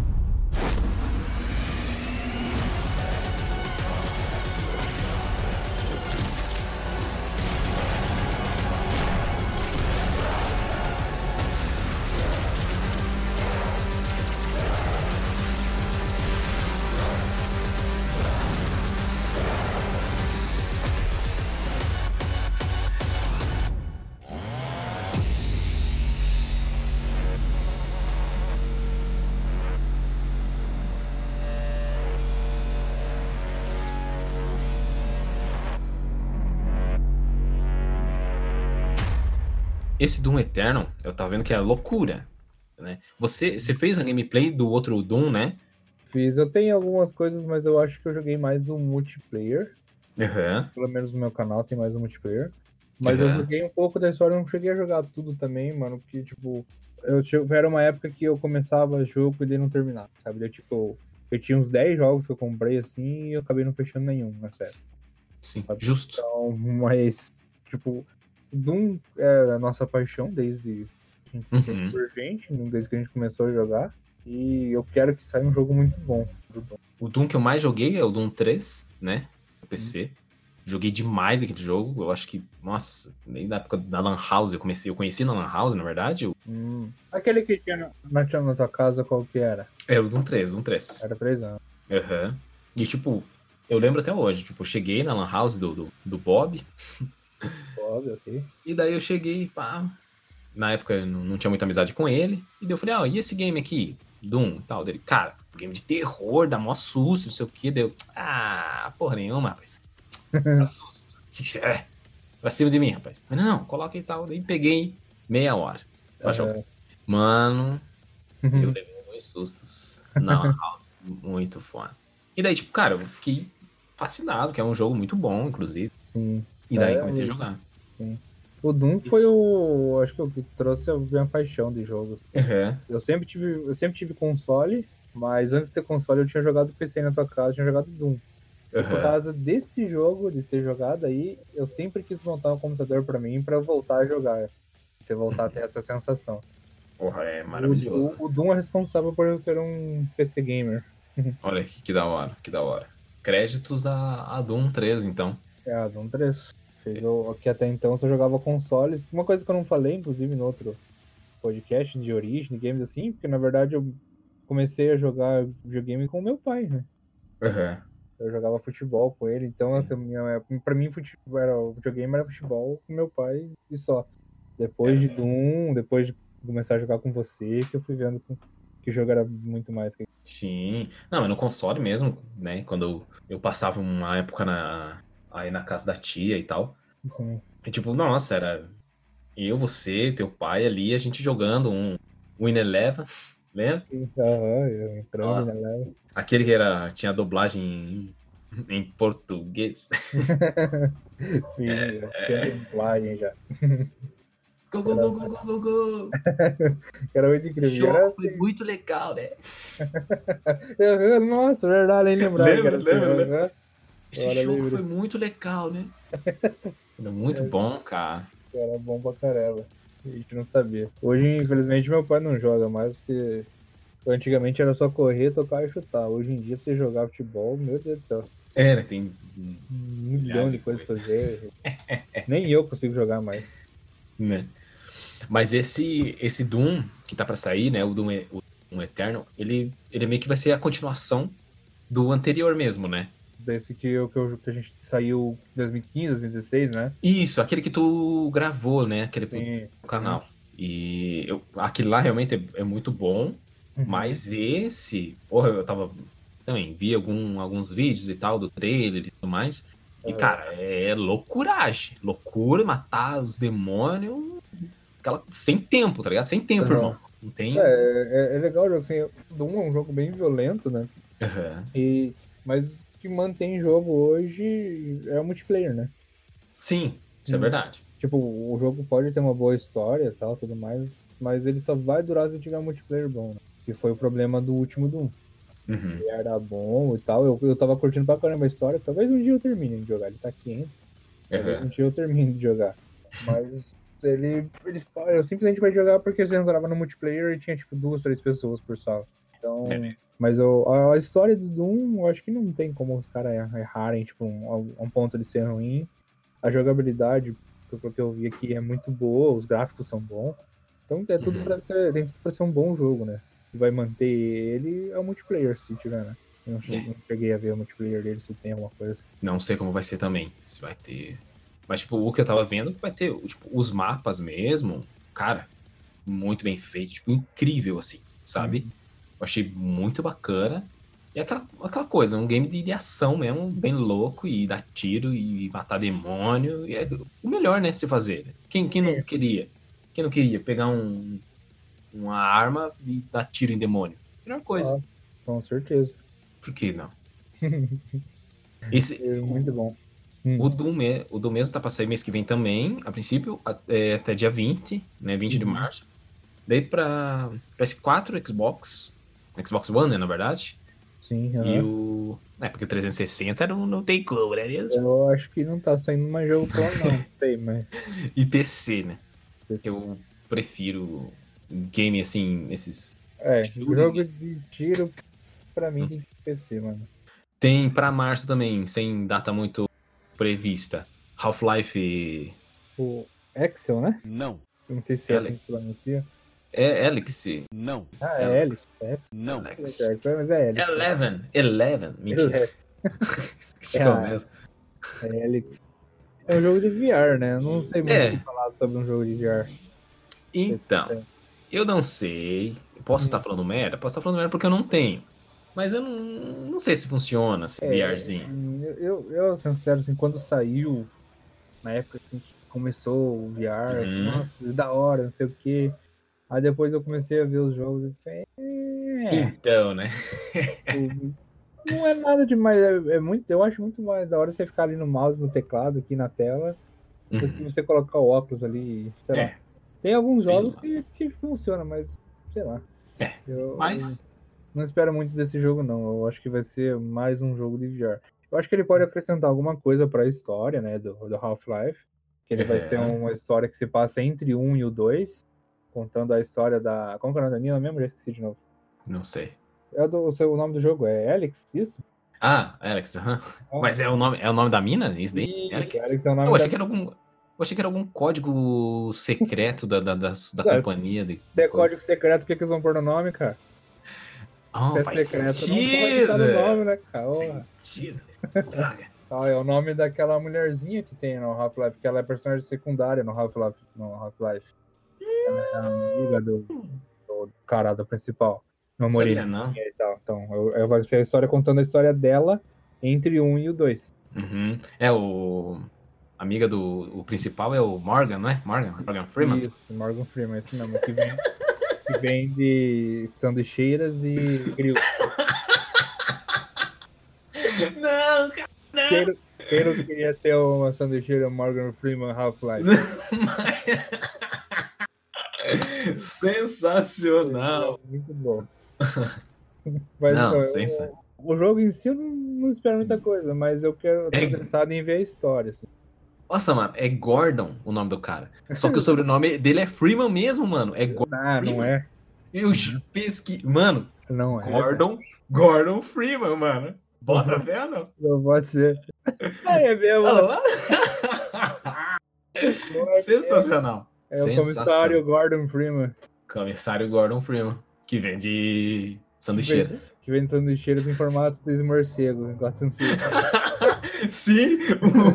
Esse Doom Eternal, eu tava vendo que é loucura, né? Você, você fez a gameplay do outro Doom, né? Fiz, eu tenho algumas coisas, mas eu acho que eu joguei mais o multiplayer. Aham. Pelo menos no meu canal tem mais um multiplayer. Mas eu Aham. joguei um pouco da história, eu não cheguei a jogar tudo também, mano, porque, tipo, eu tive, era uma época que eu começava jogo e daí não terminava, sabe? Eu, tipo, eu tinha uns 10 jogos que eu comprei assim e eu acabei não fechando nenhum, na série. Sim, Sabe? justo. Então, mas, tipo, Doom é a nossa paixão desde a gente se Uhum. por gente, desde que a gente começou a jogar. E eu quero que saia um jogo muito bom do Doom. O Doom que eu mais joguei é o Doom 3, né? No PC. Joguei demais aquele jogo. Eu acho que, nossa, nem da época da Lan House eu comecei. Eu conheci na Lan House, na verdade. o- Hum. Aquele que tinha na, na, na tua casa, qual que era? É o Doom 3, Doom 3. Era três anos. Aham. E tipo, eu lembro até hoje. Tipo, eu cheguei na Lan House do, do, do Bob. Óbvio, ok. E daí eu cheguei, pá. Na época eu não, não tinha muita amizade com ele. E daí eu falei, ó, e esse game aqui? Doom e tal. Dele, cara, game de terror, dá mó susto, não sei o que. Deu, ah, porra nenhuma, rapaz. Dá susto. Que é? Pra cima de mim, rapaz. Mas não, não, coloca e tal. Daí peguei meia hora. jogar. Mano, eu levei muitos sustos na House. Muito foda. E daí, tipo, cara, eu fiquei fascinado, que é um jogo muito bom, inclusive. Sim. E daí É, comecei a eu- jogar. O Doom foi o. Acho que o que trouxe a minha paixão de jogo. Uhum. Eu sempre tive, eu sempre tive console, mas antes de ter console eu tinha jogado PC na tua casa, eu tinha jogado Doom. E por Uhum. causa desse jogo, de ter jogado aí, eu sempre quis montar um computador pra mim pra voltar a jogar. Ter voltar a ter essa sensação. Porra, é maravilhoso. O, o, o Doom é responsável por eu ser um PC gamer. Olha que, que da hora, que da hora. Créditos a, a Doom 3, então. É, a Doom 3. Fez o, que até então só jogava consoles. Uma coisa que eu não falei, inclusive, no outro podcast de origem, games assim, porque na verdade eu comecei a jogar videogame com meu pai, né? Uhum. Eu jogava futebol com ele, então Sim. a minha, pra mim futebol, era, o videogame era futebol com meu pai e só. Depois É. de Doom, depois de começar a jogar com você, que eu fui vendo que, que o jogo era muito mais que Sim. Não, mas no console mesmo, né? Quando eu, eu passava uma época na, aí na casa da tia e tal. assim. E tipo, nossa, era eu, você, teu pai ali, a gente jogando um Win Eleven, lembra? Aham, eu entrando Nossa. Aquele que era, tinha dublagem em, em português. Sim, eu tinha dublagem já. Go, go, go, go, go, go, go. Era muito incrível. Era jogo foi assim, muito legal, né? Nossa, verdade, nem lembrava Lembra, era assim. lembra. Esse Agora jogo foi muito legal, né? Era muito bom, cara. Era bom pra caramba. A gente não sabia. Hoje, infelizmente, meu pai não joga mais, porque antigamente era só correr, tocar e chutar. Hoje em dia, pra você jogar futebol, meu Deus do céu. É, né? Tem. Um milhão de coisas pra fazer. Nem eu consigo jogar mais. Né? Mas esse, esse Doom que tá pra sair, né? O Doom, o Doom Eternal, ele, ele meio que vai ser a continuação do anterior mesmo, né? Desse que, eu, que, eu, que a gente saiu em 2015, 2016, né? Isso, aquele que tu gravou, né? Aquele Sim. canal. E eu, aquele lá realmente é, é muito bom. Uhum. Mas esse, porra, eu tava também vi algum, alguns vídeos e tal do trailer e tudo mais. E, Aham. cara, é loucuragem. Loucura, matar os demônios. Aquela, sem tempo, tá ligado? Sem tempo, Aham. irmão. Não tem. É, é, é legal o jogo, assim, o Doom é um jogo bem violento, né? Aham. E, mas que mantém jogo hoje é o multiplayer, né? Sim, isso é Hum. verdade. Tipo, o jogo pode ter uma boa história e tal, tudo mais, mas ele só vai durar se tiver multiplayer bom, né? Que foi o problema do último Doom. Uhum. Ele era bom e tal, eu, eu tava curtindo pra caramba a história, talvez um dia eu termine de jogar, ele tá quente, talvez Aham. um dia eu termine de jogar. Mas ele, ele eu simplesmente vai jogar porque você entrava no multiplayer e tinha tipo duas, três pessoas por sala. Então, É. mas eu, a, história do Doom, eu acho que não tem como os caras errarem, tipo, um, um ponto de ser ruim. A jogabilidade, pelo que eu vi aqui, é muito boa, os gráficos são bons. Então é tudo Uhum. pra ser, tem tudo pra ser um bom jogo, né? Que vai manter ele é o multiplayer, se tiver, né? Eu não cheguei, É. não cheguei a ver o multiplayer dele, se tem alguma coisa. Não sei como vai ser também. Se vai ter. Mas, tipo, o que eu tava vendo vai ter, tipo, os mapas mesmo. Cara, muito bem feito. Tipo, incrível, assim, sabe? Uhum. Eu achei muito bacana. E aquela, aquela coisa, um game de, de ação mesmo, bem louco, e dar tiro e matar demônio. E é o melhor, né, se fazer. Quem, quem não queria? Quem não queria pegar um, uma arma e dar tiro em demônio? Melhor coisa. Ah. Com certeza. Por que não? Esse, É muito bom. Hum. o Doom, me- o Doom mesmo tá pra sair mês que vem também, a princípio, a- é, até dia 20, né? 20 de Uhum. março. Daí pra PS4, Xbox, Xbox One, né, na verdade. Sim, E aham. o. É, porque o 360 não, não tem como, né? mesmo? eu acho que não tá saindo mais jogo pra lá, não. Sei, mas. E PC, né? Eu prefiro game assim, esses. É, Tiro. jogo de tiro pra mim tem que PC, mano. Tem pra março também, sem data muito prevista. Half-Life. O Excel, né? Não. Eu não sei se é Alex. assim que pronuncia. É Alex. Não. Ah, é Alex. Alex. É, Não. Alex. é, mas é Alex. Eleven. Eleven. Mentira. É, É, é Alex. É um jogo de VR, né? Eu não sei muito É. o que falar sobre um jogo de VR. Então, eu não sei. Eu Posso Hum. estar falando merda? Posso estar falando merda porque eu não tenho. Mas eu não, não sei se funciona esse É, VRzinho. Eu, eu, eu, sendo sincero, assim, quando saiu, na época assim, que começou o VR, falei, Uhum. nossa, da hora, não sei o quê. Aí depois eu comecei a ver os jogos e falei, é, Então, né? tipo, não é nada demais, é, é muito, eu acho muito mais da hora você ficar ali no mouse, no teclado, aqui na tela, do que Uhum. você colocar o óculos ali, sei lá. É, Tem alguns Sei jogos lá. que, que funcionam, mas sei lá. É, Eu- mas. não espero muito desse jogo, não. Eu acho que vai ser mais um jogo de VR. Eu acho que ele pode acrescentar alguma coisa pra história, né, do, do Half-Life. Que ele vai É. ser uma história que se passa entre o 1 e o 2, contando a história da. Como que é o nome da mina mesmo? Já esqueci de novo. Não sei. É do, o, seu, o nome do jogo é Alex? Isso? Ah, Alex, aham. Ah. Mas é o nome, é o nome da mina? Isso daí? Isso, Alex? Alex é o nome Eu da achei que era algum. Eu achei que era algum código secreto da, da, da Claro. companhia. De, Se é código secreto, o que, que eles vão pôr no nome, cara? Ah, Se é faz secreto, não pode sentido. estar no nome, né, cara? Sentido. Ah, é o nome daquela mulherzinha que tem no Half-Life, que ela é personagem secundária no Half-Life. No Half-Life. É amiga do, do cara do principal. Morena não? e tal. Então, eu, eu vai ser a história contando a história dela entre o 1 e o 2. Uhum. É o. a Amiga do. O principal é o Morgan, não é? Morgan? Morgan Freeman? Isso, Morgan Freeman, esse mesmo. Que vem, que vem de sanduicheiras e grill. Não, cara. Não- quem não queria ter uma sanduicheira Morgan Freeman Half-Life? Sensacional. Muito bom. Mas, Não, o, jogo em si eu não, não espero muita coisa, mas eu quero É- interessado em ver a história. assim. Nossa, mano, é Gordon o nome do cara. Só que o sobrenome dele é Freeman mesmo, mano. É Gordon. Ah, não é. Eu pesqui... Mano, Não é. Gordon. Gordon Freeman, mano. Bota fé ou não? Não pode ser. É mesmo. Olha lá. Não é Sensacional. É o comissário Gordon Freeman, Comissário Gordon Freeman, que vende sanduicheiras. que vende sanduicheiras em formato de morcego. Gotham City. Sim,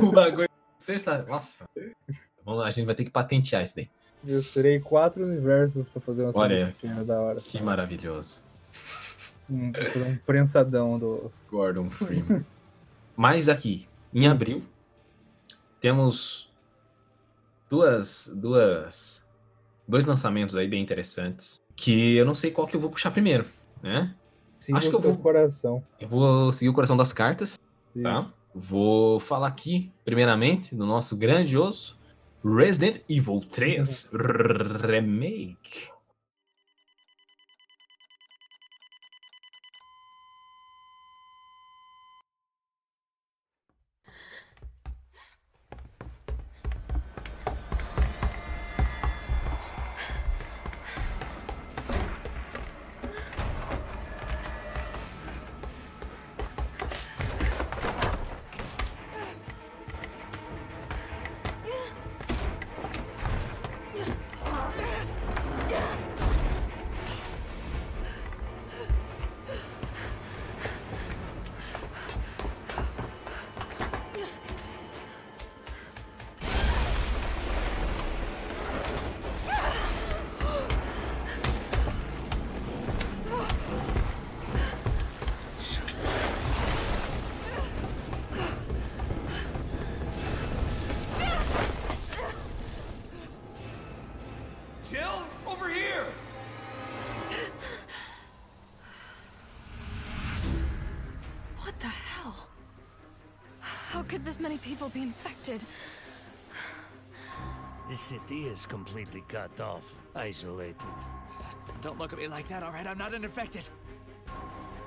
o bagulho. Nossa. Vamos lá, a gente vai ter que patentear isso daí. Eu terei quatro universos pra fazer uma Olha. da hora. Que maravilhoso. Um, um prensadão do. Gordon Freeman. Mas aqui, em abril, temos duas, duas, dois lançamentos aí bem interessantes. Que eu não sei qual que eu vou puxar primeiro, né? Siga Acho que eu vou- coração. Eu vou seguir o coração das cartas, tá? Isso. Vou falar aqui, primeiramente, do nosso grandioso Resident Evil 3 Remake. People be infected? This city is completely cut off, isolated. Don't look at me like that, alright? I'm not infected.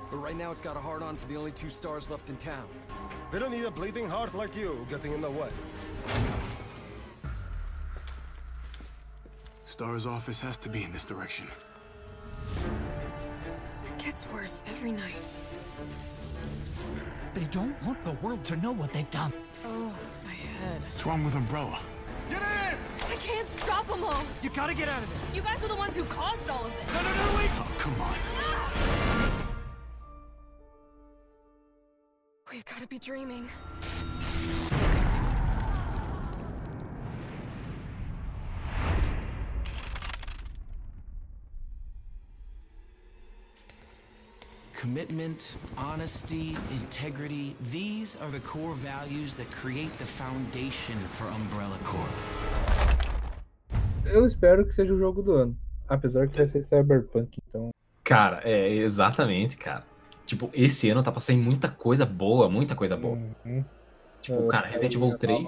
But right now it's got a hard on for the only two stars left in town. They don't need a bleeding heart like you getting in the way. Star's office has to be in this direction. It Gets worse every night. They don't want the world to know what they've done. Oh, my head. What's wrong with Umbrella? Get in! I can't stop them all. You gotta get out of there! You guys are the ones who caused all of this. No, no, no, wait! Oh, come on. We've got to be dreaming. Commitment, honesty, integrity, these are the core values that create the foundation for Umbrella Corp. Eu espero que seja o jogo do ano. Apesar que vai ser Cyberpunk, então. Cara, é exatamente, cara. Tipo, esse ano tá pra sair muita coisa boa, muita coisa boa. Uhum. Tipo, cara, Resident Evil 3.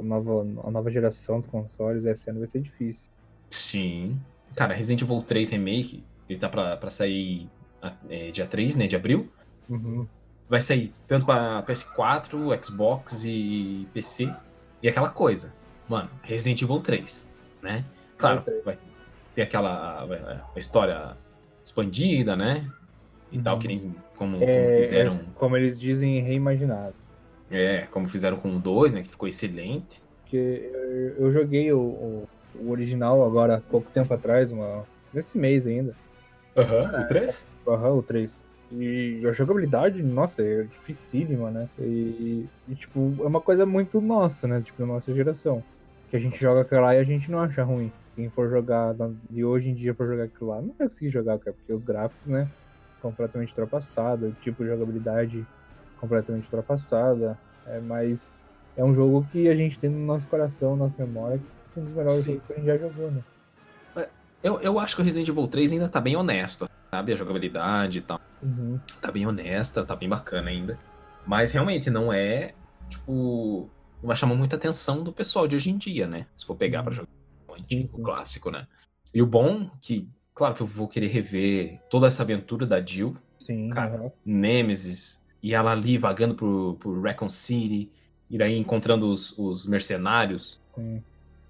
A nova, a nova geração dos consoles, esse ano vai ser difícil. Sim. Cara, Resident Evil 3 Remake, ele tá pra, pra sair é, dia 3, né, de abril. Uhum. Vai sair tanto pra PS4, Xbox e PC. E aquela coisa. Mano, Resident Evil 3, né? Claro, vai ter aquela a, a história expandida, né? E tal, que nem como, como É, fizeram. é, como eles dizem, reimaginado. É, como fizeram com o 2, né? Que ficou excelente. Porque eu, joguei o, o, o original agora há pouco tempo atrás, uma, nesse mês ainda. Aham, o 3? Aham, o 3. E a jogabilidade, nossa, é dificílima, né? E, e, tipo, é uma coisa muito nossa, né? Tipo, da nossa geração. Que a gente joga aquilo lá e a gente não acha ruim. Quem for jogar, de hoje em dia for jogar aquilo lá, não vai conseguir jogar, cara, porque os gráficos, né? Completamente ultrapassado, o tipo de jogabilidade completamente ultrapassada. É, mas é um jogo que a gente tem no nosso coração, na nossa memória, que é um dos melhores Sim. jogos que a gente já jogou, né? Eu, eu acho que o Resident Evil 3 ainda tá bem honesto, sabe? A jogabilidade e tal. Uhum. Tá bem honesta, tá bem bacana ainda. Mas realmente não é, tipo. Não vai chamar muita atenção do pessoal de hoje em dia, né? Se for pegar pra jogar o antigo, o clássico, né? E o bom que, claro que eu vou querer rever toda essa aventura da Jill, Sim, Cara, aham. Nemesis, e ela ali vagando por, por Recon City, e daí encontrando os, os mercenários. Sim.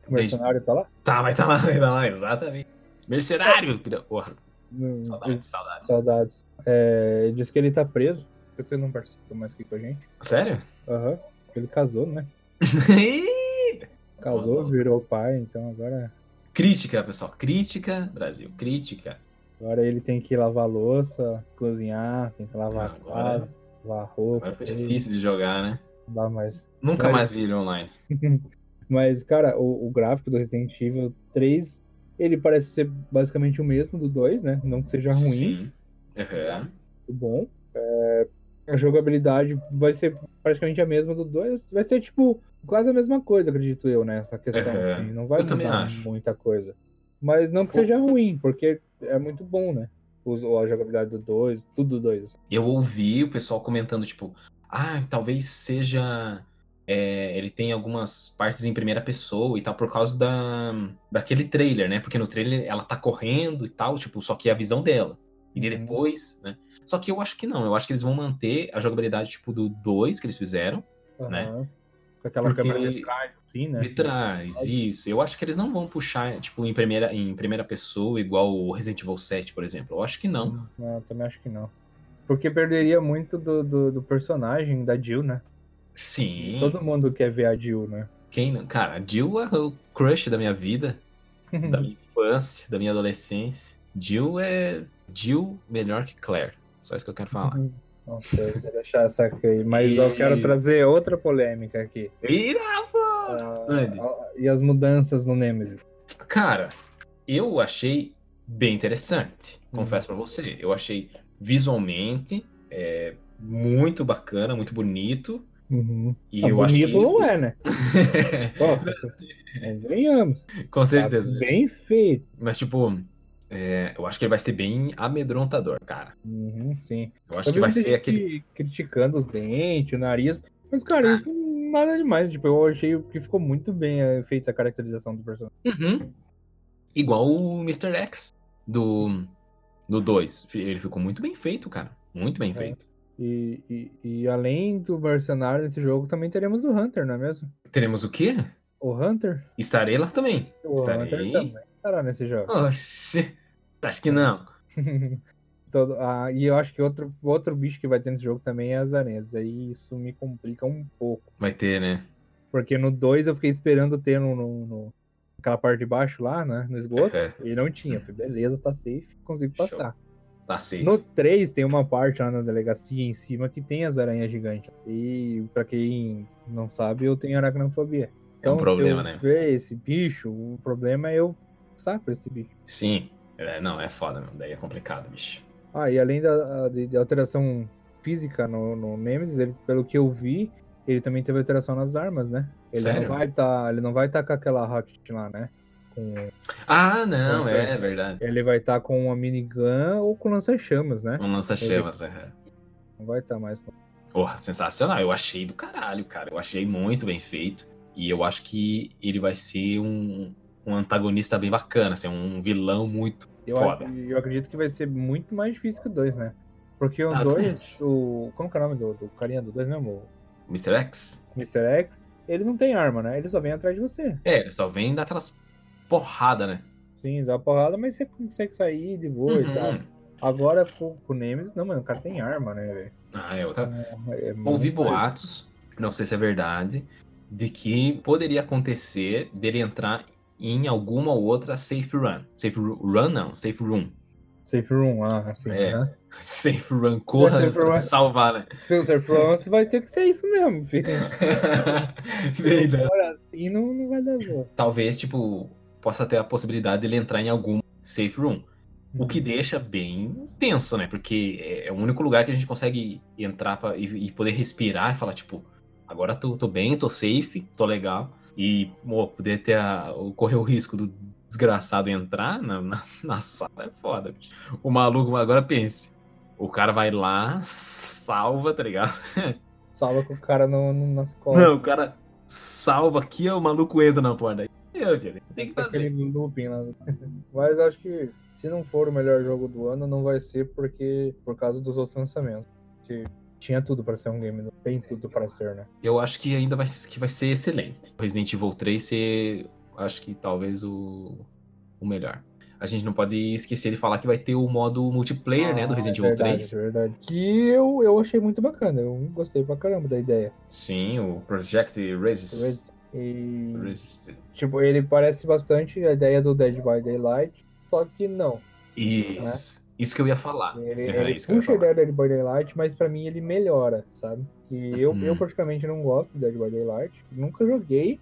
O mercenário tá lá? Tá, vai tá lá, vai tá lá, exatamente. Mercenário! Porra, Hum, saudades, saudades. Saudades. É, disse que ele tá preso, porque você não participa mais aqui com a gente. Sério? Aham. Ele casou, né? Casou, virou pai, então agora, Crítica, pessoal. Crítica, Brasil. Crítica. agora ele tem que lavar louça, cozinhar, tem que lavar a Agora- casa, lavar roupa. Agora foi difícil de jogar, né? Não dá mais. Nunca Mas- mais vi ele online. Mas, cara, o, o gráfico do Resident Evil 3, ele parece ser basicamente o mesmo do 2, né? Não que seja ruim. Sim. Uhum. muito bom. É, a jogabilidade vai ser praticamente a mesma do 2. Vai ser, tipo, quase a mesma coisa, acredito eu, né? Essa questão. É, assim, não vai eu mudar muita coisa. Mas não que seja ruim, porque é muito bom, né? Os- A jogabilidade do 2, tudo do 2. Eu ouvi o pessoal comentando, tipo, ah, talvez seja. É, ele tem algumas partes em primeira pessoa e tal, por causa da, daquele trailer, né? Porque no trailer ela tá correndo e tal, tipo, só que é a visão dela. E Uhum. depois, né? Só que eu acho que não, eu acho que eles vão manter a jogabilidade, tipo, do 2 que eles fizeram, né? Aham. Com aquela Porque- câmera de trás, assim, né? de trás, isso. Eu acho que eles não vão puxar, tipo, em primeira, em primeira pessoa, igual o Resident Evil 7, por exemplo. Eu acho que não. Não, eu também acho que não. Porque perderia muito do, do, do personagem da Jill, né? Sim. Todo mundo quer ver a Jill, né? Quem não? Cara, a Jill é o crush da minha vida, da minha infância, da minha adolescência. Jill é. Jill melhor que Claire. Só isso que eu quero falar. Nossa, eu vou deixar essa aqui aí. Mas eu quero E- trazer outra polêmica aqui. Vira, pô! Ah. E as mudanças no Nemesis. Cara, eu achei bem interessante, confesso pra você. Eu achei visualmente é, muito bacana, muito bonito. Uhum. E Ah, eu acho bonito que. não é, né? Pô, venhamos. Com certeza. Tá bem feito. Mas, tipo, é, eu acho que ele vai ser bem amedrontador, cara. Uhum, sim. Eu acho Eu que vai ser aquele. Criticando os dentes, o nariz. Mas, cara, isso nada demais. Tipo, eu achei que ficou muito bem eh, feita a caracterização do personagem. Uhum. Igual o Mr. X do, do 2. Ele ficou muito bem feito, cara. Muito bem É. feito. E, e, e além do mercenário nesse jogo, também teremos o Hunter, não é mesmo? Teremos o quê? O Hunter? Estarei lá também. O Estarei. Hunter também estará nesse jogo. Oxi. Acho que não. Todo- ah, e eu acho que outro, outro bicho que vai ter nesse jogo também é as aranhas. Aí isso me complica um pouco. Vai ter, né? Porque no 2 eu fiquei esperando ter no, no, no- aquela parte de baixo lá, né? No esgoto. É. E não tinha. Falei, beleza, tá safe, consigo Show. passar. Tá safe. No 3 tem uma parte lá na delegacia em cima que tem as aranhas gigantes. E pra quem não sabe, eu tenho aracnofobia. É um Então, problema, se eu né? ver esse bicho, o problema é eu passar por esse bicho. Sim. É, não, é foda, meu. Daí é complicado, bicho. Ah, e além da de, de alteração física no, no Nemesis, ele, pelo que eu vi, ele também teve alteração nas armas, né? Ele Sério? não vai tá, ele não vai estar com aquela rocket lá, né? Com, Ah, não, com é, certo. verdade. Ele vai estar com uma minigun ou com lança-chamas, né? Um lança-chamas, é. Não vai estar mais com. Porra, sensacional. Eu achei do caralho, cara. Eu achei muito bem feito. E eu acho que ele vai ser um, um antagonista bem bacana, assim, um vilão muito Eu, foda. ac- eu acredito que vai ser muito mais difícil que o 2, né? Porque o Ah, eu também 2, o. Como que é o nome do, do carinha do 2 mesmo? Mr. X? Mr. X, ele não tem arma, né? Ele só vem atrás de você. É, ele só vem dar aquelas porrada, né? Sim, uma porrada, mas você consegue sair de boa e Uhum. tal. Agora com, com o Nemesis, não, mano, o cara tem arma, né, velho? Ah, eu tá... É ouvi muito mais- boatos, não sei se é verdade, de que poderia acontecer dele entrar em alguma outra safe run. Safe ru- run não, safe room. Safe Room, ah, assim, É. né? Safe run, corra Safe pra run. salvar, né? Filter Front vai ter que ser isso mesmo, filho. Agora assim não, não vai dar boa. Talvez, tipo, possa ter a possibilidade dele entrar em algum safe room. O Uhum. que deixa bem tenso, né? Porque é é o único lugar que a gente consegue entrar pra, e, e poder respirar e falar, tipo, agora tô, tô bem, tô safe, tô legal. E pô, poder ter a, correr o risco do desgraçado entrar na, na, na sala é foda. bicho. O maluco, agora pense. O cara vai lá, salva, tá ligado? Salva com o cara no, no- nas costas. Não, o cara salva aqui, o maluco entra na porta. Meu Deus, tem que fazer. Aquele looping lá. Mas acho que se não for o melhor jogo do ano, não vai ser porque por causa dos outros lançamentos. Que tinha tudo pra ser um game, não tem tudo pra ser, né? Eu acho que ainda vai, que vai ser excelente. O Resident Evil 3 ser, acho que talvez o, o melhor. A gente não pode esquecer de falar que vai ter o modo multiplayer, né, do Ah, Resident é Evil verdade, 3. É verdade. Que eu, eu achei muito bacana. Eu gostei pra caramba da ideia. Sim, o Project Resist. Resist. E. Tipo, ele parece bastante a ideia do Dead by Daylight, só que não. Né? Isso. Né? Isso que eu ia falar. Ele, é, ele puxa a ideia do Dead by Daylight, mas pra mim ele melhora, sabe? E eu, hum. eu praticamente não gosto do Dead by Daylight. Nunca joguei,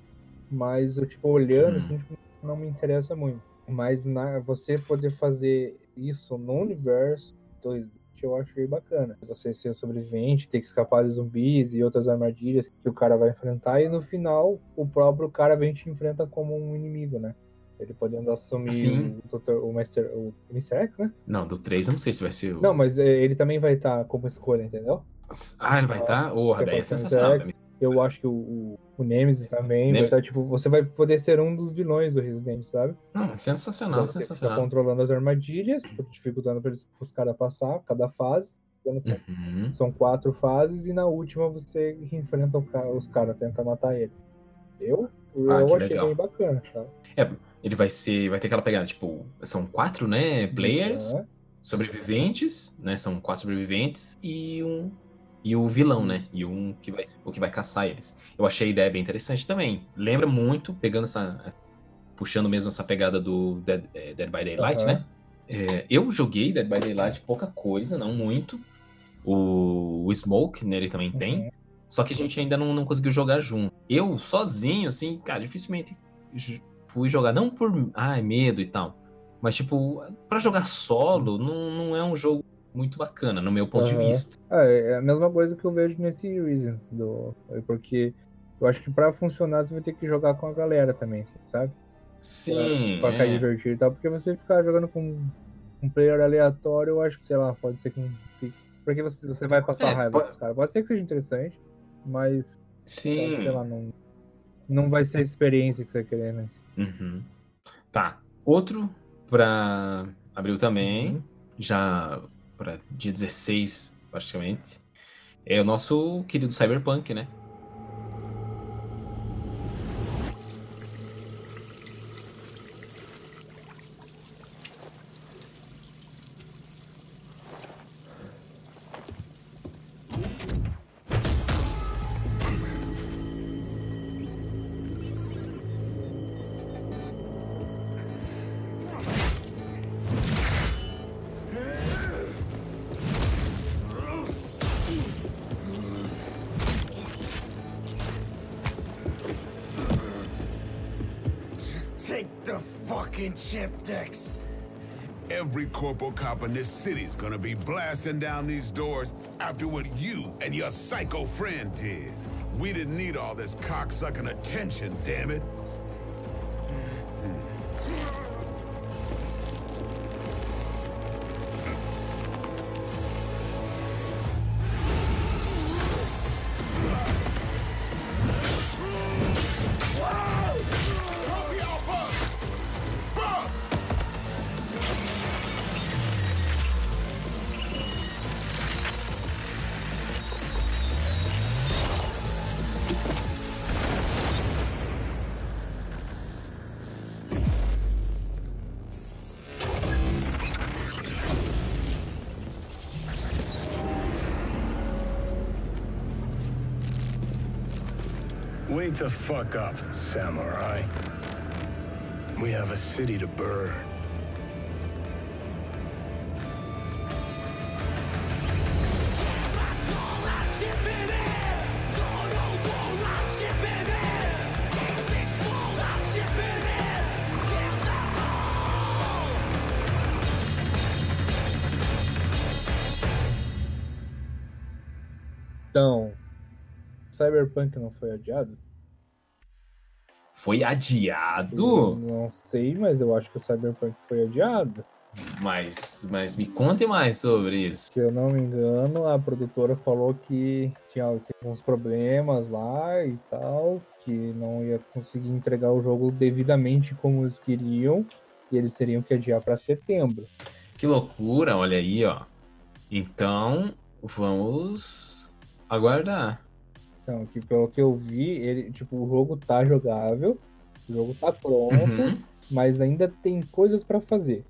mas eu, tipo, olhando, hum. assim, uhum. tipo, não me interessa muito. Mas na, você poder fazer isso no universo 2D eu eu achei bacana. Você ser um sobrevivente, ter que escapar de zumbis e outras armadilhas que o cara vai enfrentar, e no final o próprio cara vem te enfrenta como um inimigo, né? Ele podendo assumir Sim. o, Dr. o, Master, o Mr. X, né? Não, do 3 eu não sei se vai ser o. Não, mas é, ele também vai estar como escolha, entendeu? Ah, ele vai ah, estar? Tá? Oh, é, é sensacional. X, né? Eu acho que o, o, o Nemesis também vai Nemesis. estar, tipo, você vai poder ser um dos vilões do Resident, sabe? Não, sensacional, Você sensacional. controlando as armadilhas, dificultando para os caras passar cada fase. Uhum. São quatro fases e na última você enfrenta os caras, tenta matar eles. Eu, eu Ah, que achei legal. bem bacana, tá? É, ele vai ser. Vai ter aquela pegada, tipo, são quatro, né? Players, É. sobreviventes, né? São quatro sobreviventes e um. E o vilão, né? E um que vai, o que vai caçar eles. Eu achei a ideia bem interessante também. Lembra muito, pegando essa. puxando mesmo essa pegada do Dead, eh, Dead by Daylight, Aham. né? É, eu joguei Dead by Daylight pouca coisa, não muito. O, o Smoke nele também tem. Uhum. Só que a gente ainda não, não conseguiu jogar junto. Eu, sozinho, assim, cara, dificilmente fui jogar. Não por ai, medo e tal. Mas, tipo, pra jogar solo, não, não é um jogo muito bacana, no meu ponto de Aham. vista. É, é a mesma coisa que eu vejo nesse Reasons, do, porque eu acho que pra funcionar você vai ter que jogar com a galera também, sabe? Sim. Pra ficar é. divertido e tal, porque você ficar jogando com um player aleatório, eu acho que, sei lá, pode ser que não fique. Porque você, você vai passar É, raiva pode- dos caras. Pode ser que seja interessante, mas, Sim. sei lá, não, não vai ser a experiência que você quer, né? Uhum. Tá. Outro pra abril também, Uhum. já pra dia 16, praticamente, é o nosso querido Cyberpunk, né? Decks. Every corporal cop in this city is gonna be blasting down these doors after what you and your psycho friend did. We didn't need all this cocksucking attention, damn it. The fuck up, samurai. We have a city to burn. Então, Cyberpunk não foi adiado? Foi Eu adiado? não sei, mas eu acho que o Cyberpunk foi adiado. Mas, mas me conte mais sobre isso. Se eu não me engano, a produtora falou que tinha, tinha alguns problemas lá e tal, que não ia conseguir entregar o jogo devidamente como eles queriam, e eles teriam que adiar para setembro. Que loucura, olha aí, ó. Então, vamos aguardar. Então, que pelo que eu vi, ele, tipo, o jogo tá jogável, o jogo tá pronto, Uhum. mas ainda tem coisas para fazer.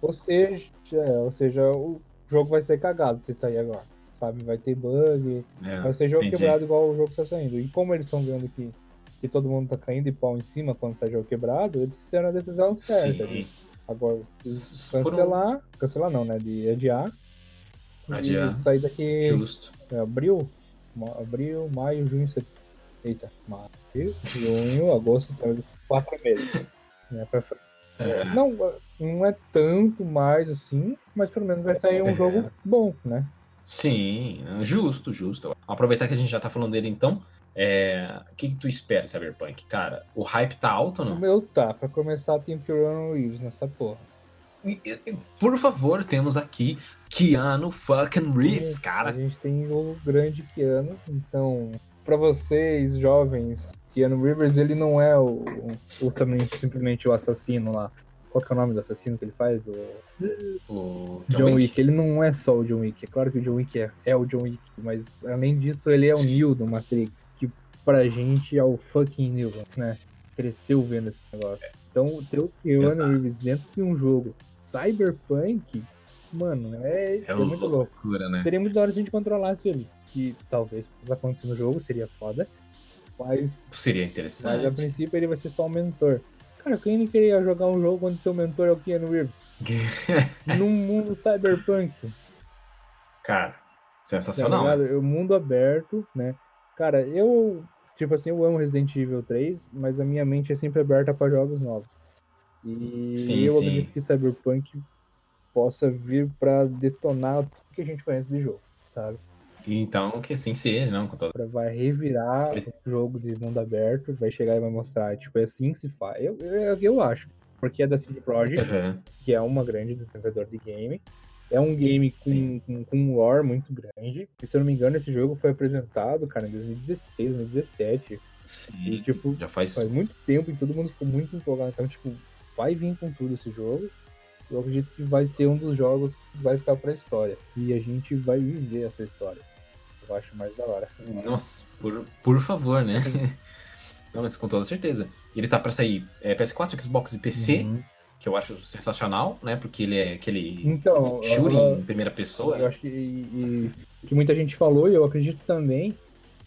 Ou seja, é, ou seja, o jogo vai ser cagado se sair agora. Sabe? Vai ter bug, É, vai ser jogo entendi. quebrado igual o jogo está saindo. E como eles estão vendo que, que todo mundo tá caindo de pau em cima quando sai jogo quebrado, eles fizeram a decisão certa. Sim. Agora, cancelar, cancelar não, né? De adiar. Adiar. E sair daqui Justo. é, abril, abril, maio, junho, setembro. Eita, maio, junho, agosto, setembro, quatro meses. Né, pra frente. É, não, não é tanto mais assim, mas pelo menos vai sair um É. jogo bom, né? Sim, justo, justo. Aproveitar que a gente já tá falando dele então. é, O que, que tu espera, Cyberpunk? Cara, o hype tá alto ou O não? meu tá, pra começar tem Keanu Reeves nessa porra. Por favor, temos aqui Keanu fucking Reeves, A cara. gente tem o grande Keanu, então, pra vocês, jovens, Keanu Reeves, ele não é o, o simplesmente- o assassino lá. Qual que é o nome do assassino que ele faz? O O John, Wick. Ele não é só o John Wick. É claro que o John Wick é, é o John Wick, mas além disso, ele é o Sim. Neo do Matrix, que pra gente é o fucking Neo, né? Cresceu vendo esse negócio. Então, ter o Keanu. Reeves dentro de um jogo Cyberpunk, mano, é, É é muito louco. loucura, né? Seria muito da hora se a gente controlasse ele. Que talvez possa acontecer no jogo, seria foda. Mas, Seria mas a interessante. princípio ele vai ser só um mentor. Cara, quem não queria jogar um jogo onde seu mentor é o Keanu Reeves? Num mundo cyberpunk. Cara, Tá sensacional. né? ligado? O mundo aberto, né? Cara, eu, tipo assim, eu amo Resident Evil 3, mas a minha mente é sempre aberta para jogos novos. E Sim, eu sim. acredito que Cyberpunk possa vir pra detonar tudo que a gente conhece de jogo, sabe? Então, que assim seja, não, com toda. Vai revirar o jogo de mundo aberto, vai chegar e vai mostrar, tipo, é assim que se faz. Eu, eu, eu acho. Porque é da CD Projekt, Aham. que é uma grande desenvolvedora de game. É um game com, com, com um lore muito grande. E se eu não me engano, esse jogo foi apresentado, cara, em 2016, 2017. E, Sim, tipo, já faz. faz muito tempo e todo mundo ficou muito empolgado. Então, tipo, vai vir com tudo esse jogo. Eu acredito que vai ser um dos jogos que vai ficar pra história. E a gente vai viver essa história. Eu acho mais da hora. Nossa, por, por favor, né? Não, mas com toda certeza. Ele tá pra sair é, PS4, Xbox e PC, Uhum. Que eu acho sensacional, né? Porque ele é aquele Então, shooting em primeira pessoa. Eu acho que, e- que muita gente falou, e eu acredito também,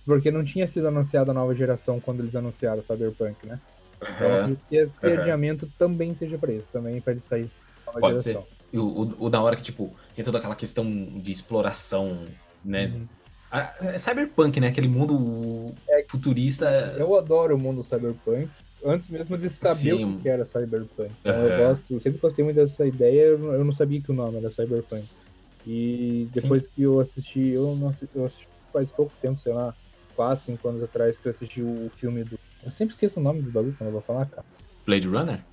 porque não tinha sido anunciada a nova geração quando eles anunciaram o Cyberpunk, né? Então, acredito que esse Aham. adiamento também seja pra isso, também pra ele sair nova Pode ser. geração. E o, o, o da hora que, tipo, tem toda aquela questão de exploração, né? Uhum. A- é cyberpunk, né? Aquele mundo futurista. Eu adoro o mundo cyberpunk, antes mesmo de saber Sim. o que era cyberpunk. Então, eu Aham. gosto, eu sempre gostei muito dessa ideia, eu não, eu sabia que o nome era cyberpunk. E depois que eu assisti, eu não assisti, eu assisti faz pouco tempo, sei lá, 4, 5 anos atrás, que eu assisti o filme do. Eu sempre esqueço o nome dos bagulho quando eu vou falar, cara. Blade Runner?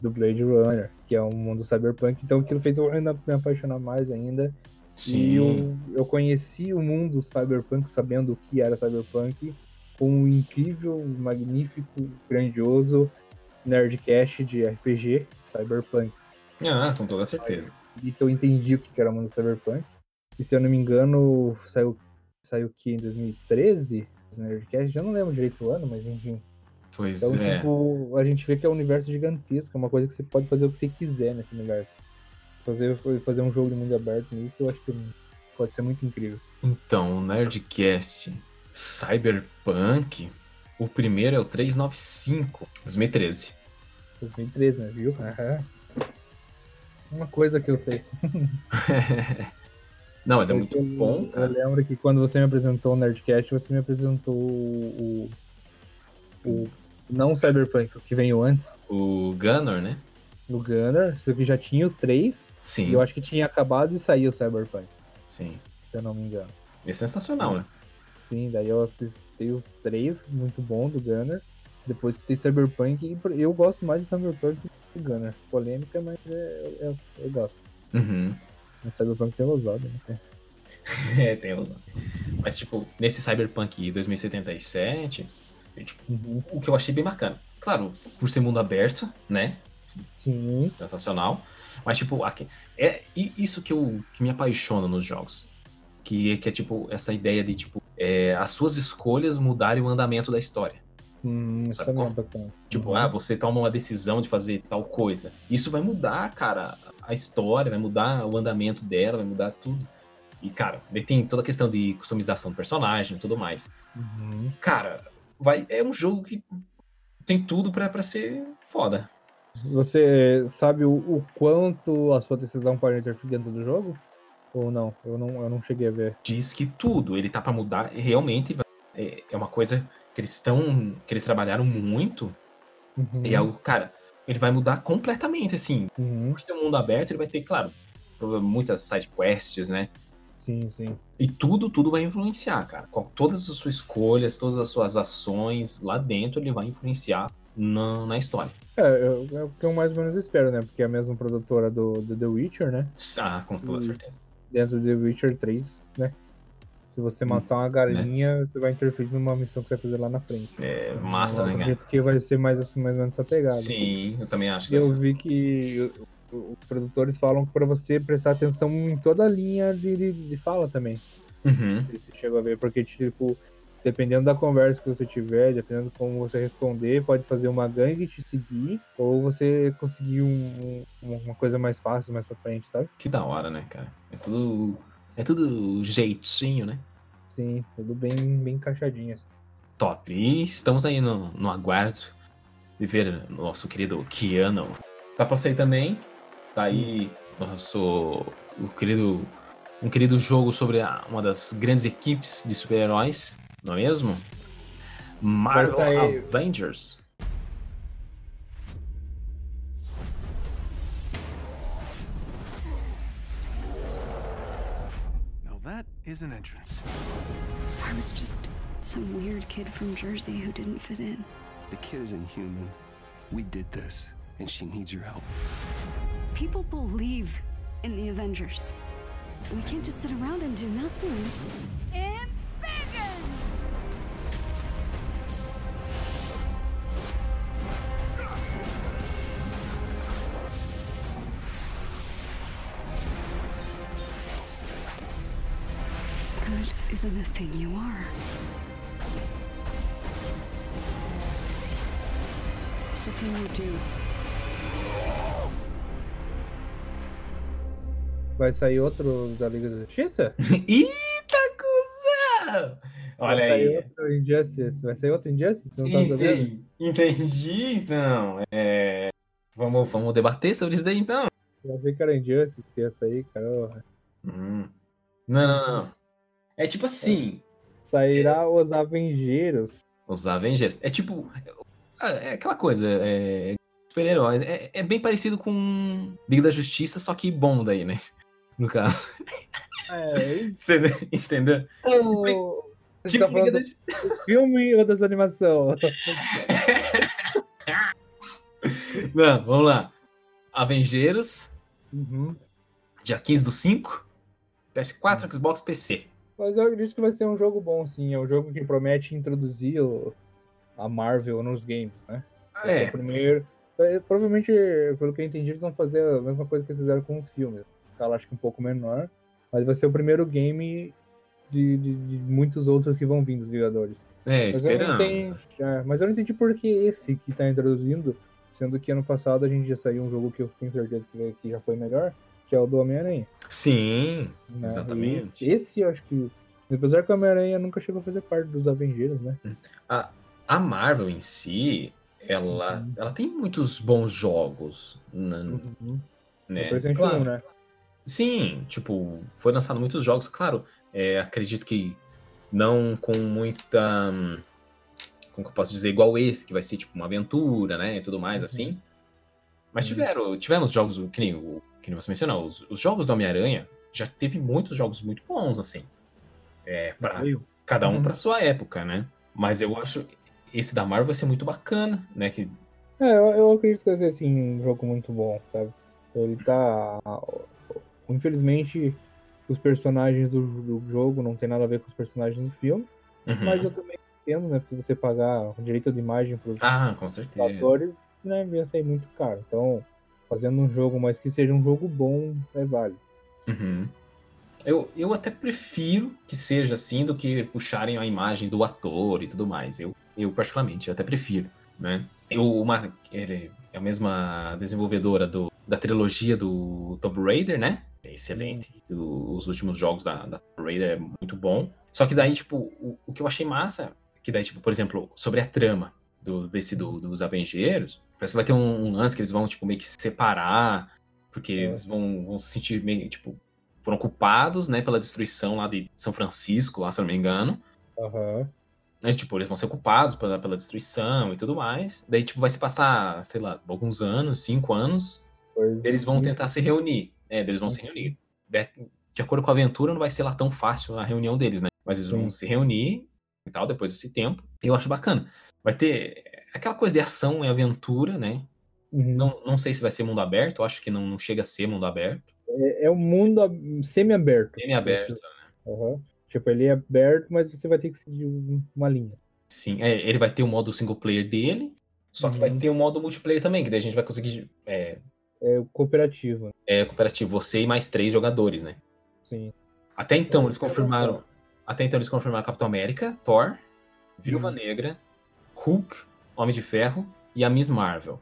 Do Blade Runner, que é um mundo cyberpunk, então aquilo fez eu ainda me apaixonar mais ainda. E eu, eu conheci o mundo cyberpunk sabendo o que era cyberpunk um incrível, magnífico, grandioso Nerdcast de RPG cyberpunk. Ah, com toda certeza. E que eu entendi o que era o mundo cyberpunk. E se eu não me engano, saiu, saiu que em 2013, esse Nerdcast, já não lembro direito o ano, mas enfim. Pois Então, é. tipo, a gente vê que é um universo gigantesco, é uma coisa que você pode fazer o que você quiser nesse universo. Fazer, fazer um jogo de mundo aberto nisso, eu acho que pode ser muito incrível. Então, o Nerdcast Cyberpunk, o primeiro é o 395, 2013. 2013, né, viu? Aham. Uma coisa que eu sei. Não, mas é Eu- muito eu, bom, Eu cara. lembro que quando você me apresentou o Nerdcast, você me apresentou o. o, o não o Cyberpunk, o que veio antes, O Gunner, né? o Gunner, só que já tinha os três, Sim, e eu acho que tinha acabado de sair o Cyberpunk, sim. se eu não me engano. É sensacional, né? Sim, daí eu assisti os três, muito bom do Gunner. Depois que tem Cyberpunk, eu gosto mais de Cyberpunk do que Gunner. Polêmica, mas é, eu, eu gosto. Uhum. O Cyberpunk tem ousado, né? É, tem razão. Mas, tipo, nesse Cyberpunk 2077, eu, tipo, Uhum. o que eu achei bem bacana. Claro, por ser mundo aberto, né? Sim, Sensacional. Mas, tipo, aqui, é isso que, eu, que me apaixona nos jogos. Que, que é, tipo, essa ideia de, tipo, é, as suas escolhas mudarem o andamento da história. hum, Sabe é como? bacana. Tipo, Uhum. ah, você toma uma decisão de fazer tal coisa. Isso vai mudar, cara, a história, vai mudar o andamento dela, vai mudar tudo. E, cara, tem toda a questão de customização do personagem e tudo mais. Uhum. Cara, vai, é um jogo que tem tudo pra, pra ser foda. Você sabe o, o quanto a sua decisão pode interferir dentro do jogo? Ou não? Eu não, eu não cheguei a ver. Diz que tudo, ele tá pra mudar, e realmente é, é uma coisa que eles estão, que eles trabalharam muito. Uhum. É algo, cara, ele vai mudar completamente, assim. Uhum. Por ser um mundo aberto, ele vai ter, claro, muitas side quests, né? Sim, sim. E tudo, tudo vai influenciar, cara. Com todas as suas escolhas, todas as suas ações lá dentro, ele vai influenciar na, na história. É, é, é o que eu mais ou menos espero, né? Porque é a mesma produtora do, do The Witcher, né? Ah, com toda E- certeza. Dentro do The Witcher 3, né? Se você Hum, matar uma galinha, você vai interferir numa missão que você vai fazer lá na frente. É massa, né, cara? que vai ser mais assim, mais ou menos essa pegada. Sim, eu também acho que Eu vi que os produtores falam que pra você prestar atenção em toda a linha de, de, de fala também. Uhum. Você chegou a ver, porque, tipo, dependendo da conversa que você tiver, dependendo de como você responder, pode fazer uma gangue te seguir, ou você conseguir um- um- uma coisa mais fácil mais pra frente, sabe? Que da hora, né, cara? É tudo. É tudo jeitinho, né? Sim, tudo bem, bem encaixadinho. assim. Top. E estamos aí no, no aguardo de ver nosso querido Keanu. Tá pra sair também. Tá aí nosso o querido, um querido jogo sobre uma das grandes equipes de super-heróis, não é mesmo? Marvel sair- Avengers. Now that is an entrance. I was just some weird kid from Jersey who didn't fit in. The kid isn't human. We did this, and she needs your help. People believe in the Avengers. We can't just sit around and do nothing. Good isn't a thing you are. It's a thing you do. Vai sair outro da Liga da Justiça? Eita, cuzão! Olha vai sair aí. outro Injustice. Vai sair outro Injustice? Você não tá sabendo? Entendi, entendi, então. É, Vamos, vamos debater sobre isso daí, então. Eu achei que era Injustice que ia sair, cara. Hum. Não, não, não. É tipo assim, Sairá os Avengeiros. os Avengers. É tipo. É aquela coisa. É, super-heróis. É, é bem parecido com Liga da Justiça, só que bom daí, né? No caso. É, Você entendeu? o... Você Tipo tá Liga da dos filmes ou das animações? Não, vamos lá. Avengeiros, Uhum. dia 15 do 5. PS4, Xbox, PC. Mas eu acredito que vai ser um jogo bom, sim. É um jogo que promete introduzir o- a Marvel nos games, né? Ser É. o primeiro. é, Provavelmente, pelo que eu entendi, eles vão fazer a mesma coisa que eles fizeram com os filmes. Escala acho que um pouco menor. Mas vai ser o primeiro game de, de- de muitos outros que vão vir dos Vingadores. É, Mas eu, esperamos. entendi, é, mas eu não entendi por que esse que tá introduzindo, sendo que ano passado a gente já saiu um jogo que eu tenho certeza que já foi melhor, que é o do Homem-Aranha. Sim, né? exatamente. Esse, esse eu acho que. Apesar que o Homem-Aranha nunca chegou a fazer parte dos Avengers, né? A, a Marvel em si, ela, Uhum. ela tem muitos bons jogos. Né? né? A gente Claro. um, né? Sim, tipo, foi lançado muitos jogos, claro. é, acredito que não com muita. hum, Como que eu posso dizer? Igual esse, que vai ser tipo uma aventura, né? E tudo mais, assim. Mas tiveram, tivemos jogos, que nem, o- que você mencionou, os, os jogos do Homem-Aranha já teve muitos jogos muito bons, assim. É, pra, cada um Uhum. pra sua época, né? Mas eu acho esse da Marvel vai ser muito bacana, né? Que, É, eu, eu acredito que vai ser assim, um jogo muito bom, sabe? Ele tá. Infelizmente, os personagens do, do jogo não tem nada a ver com os personagens do filme. Uhum. Mas eu também entendo, né? Porque você pagar o direito de imagem pros Ah, com certeza. atores, né? Ia sair muito caro. Então, fazendo um jogo, mas que seja um jogo bom, é válido. Uhum. Eu, eu até prefiro que seja assim do que puxarem a imagem do ator e tudo mais. Eu, eu particularmente, eu até prefiro, né? Eu, uma, é a mesma desenvolvedora do, da trilogia do Tomb Raider, né? É excelente. Os últimos jogos da, da Tomb Raider é muito bom. Só que daí, tipo, o, o que eu achei massa, que daí, tipo, por exemplo, sobre a trama do, desse do- dos Avengeiros, parece que vai ter um, um lance que eles vão, tipo, meio que se separar, porque eles vão, vão se sentir meio, tipo, foram culpados, né, pela destruição lá de São Francisco, lá, se eu não me engano. Aham. Mas, tipo, eles vão ser culpados pela, pela destruição e tudo mais. Daí, tipo, vai se passar, sei lá, alguns anos, cinco anos. Pois Eles vão sim. tentar se reunir. É, eles vão se reunir. De, de acordo com a aventura, não vai ser lá tão fácil a reunião deles, né? Mas eles vão se reunir e tal, depois desse tempo. E eu acho bacana. Vai ter aquela coisa de ação e aventura, né? Uhum. Não, não sei se vai ser mundo aberto, acho que não, não chega a ser mundo aberto. É, é um mundo ab- semi-aberto. Semi-aberto, né? Aham. Tipo, ele é aberto, mas você vai ter que seguir um- uma linha. Sim, é, ele vai ter o modo single player dele, só que vai ter o modo multiplayer também, que daí a gente vai conseguir. É, É o cooperativo. é cooperativo, você e mais três jogadores, né? Sim. Até então, É, eles é confirmaram. Até então, eles confirmaram Capitão América, Thor, Viúva Uhum. Negra, Hulk, Homem de Ferro e a Miss Marvel.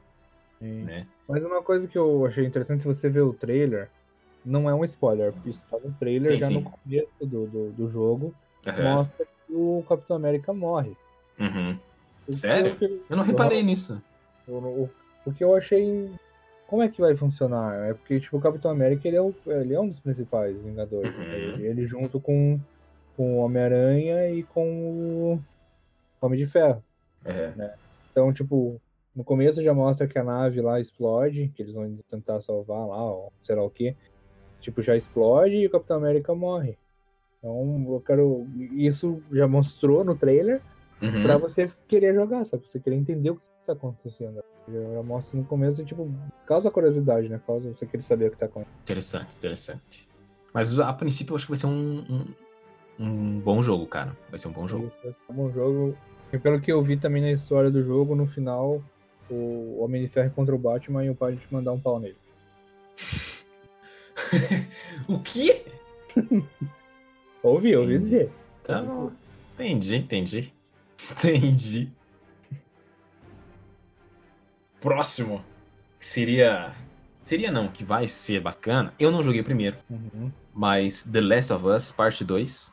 Né? Mas uma coisa que eu achei interessante, se você ver o trailer, não é um spoiler, porque isso tá no trailer Sim, já sim. no começo do, do, do jogo. Aham. Mostra que o Capitão América morre. Uhum. Que Sério? eu- Eu não reparei Aham. nisso. Eu O, o que eu achei. Como é que vai funcionar? É porque, tipo, o Capitão América ele é, o- ele é um dos principais Vingadores. né? Uhum. Ele, ele junto com, com o Homem-Aranha e com o Homem de Ferro. É. Então, tipo, no começo já mostra que a nave lá explode, que eles vão tentar salvar lá, ou sei lá o que. Tipo, já explode e o Capitão América morre. Então, eu quero. Isso já mostrou no trailer Uhum. pra você querer jogar, sabe? Pra você querer entender o que tá acontecendo. Já mostra no começo e, tipo, causa curiosidade, né? Causa você querer saber o que tá acontecendo. Interessante, interessante. Mas a princípio eu acho que vai ser um, um, um bom jogo, cara. Vai ser um bom jogo. Isso, é um bom jogo. E pelo que eu vi também na história do jogo, no final, o Homem de Ferro contra o Batman e o Batman mandar um pau nele. o quê? Ouvi, ouvi dizer. Tá bom. Entendi, entendi. Entendi. Próximo. Seria. Seria não, que vai ser bacana. Eu não joguei primeiro, Uhum. mas The Last of Us, parte 2.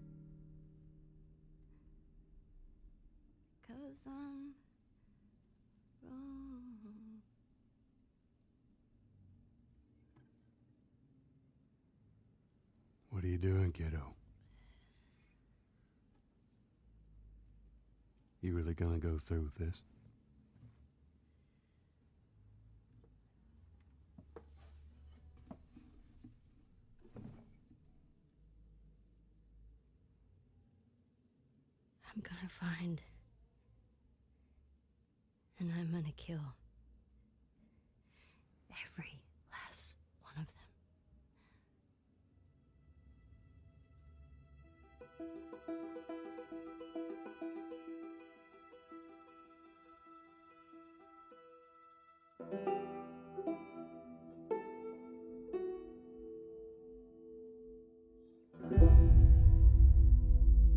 because I'm wrong. What are you doing, kiddo? You really gonna go through with this? I'm gonna find. And I'm gonna kill. Every last one of them.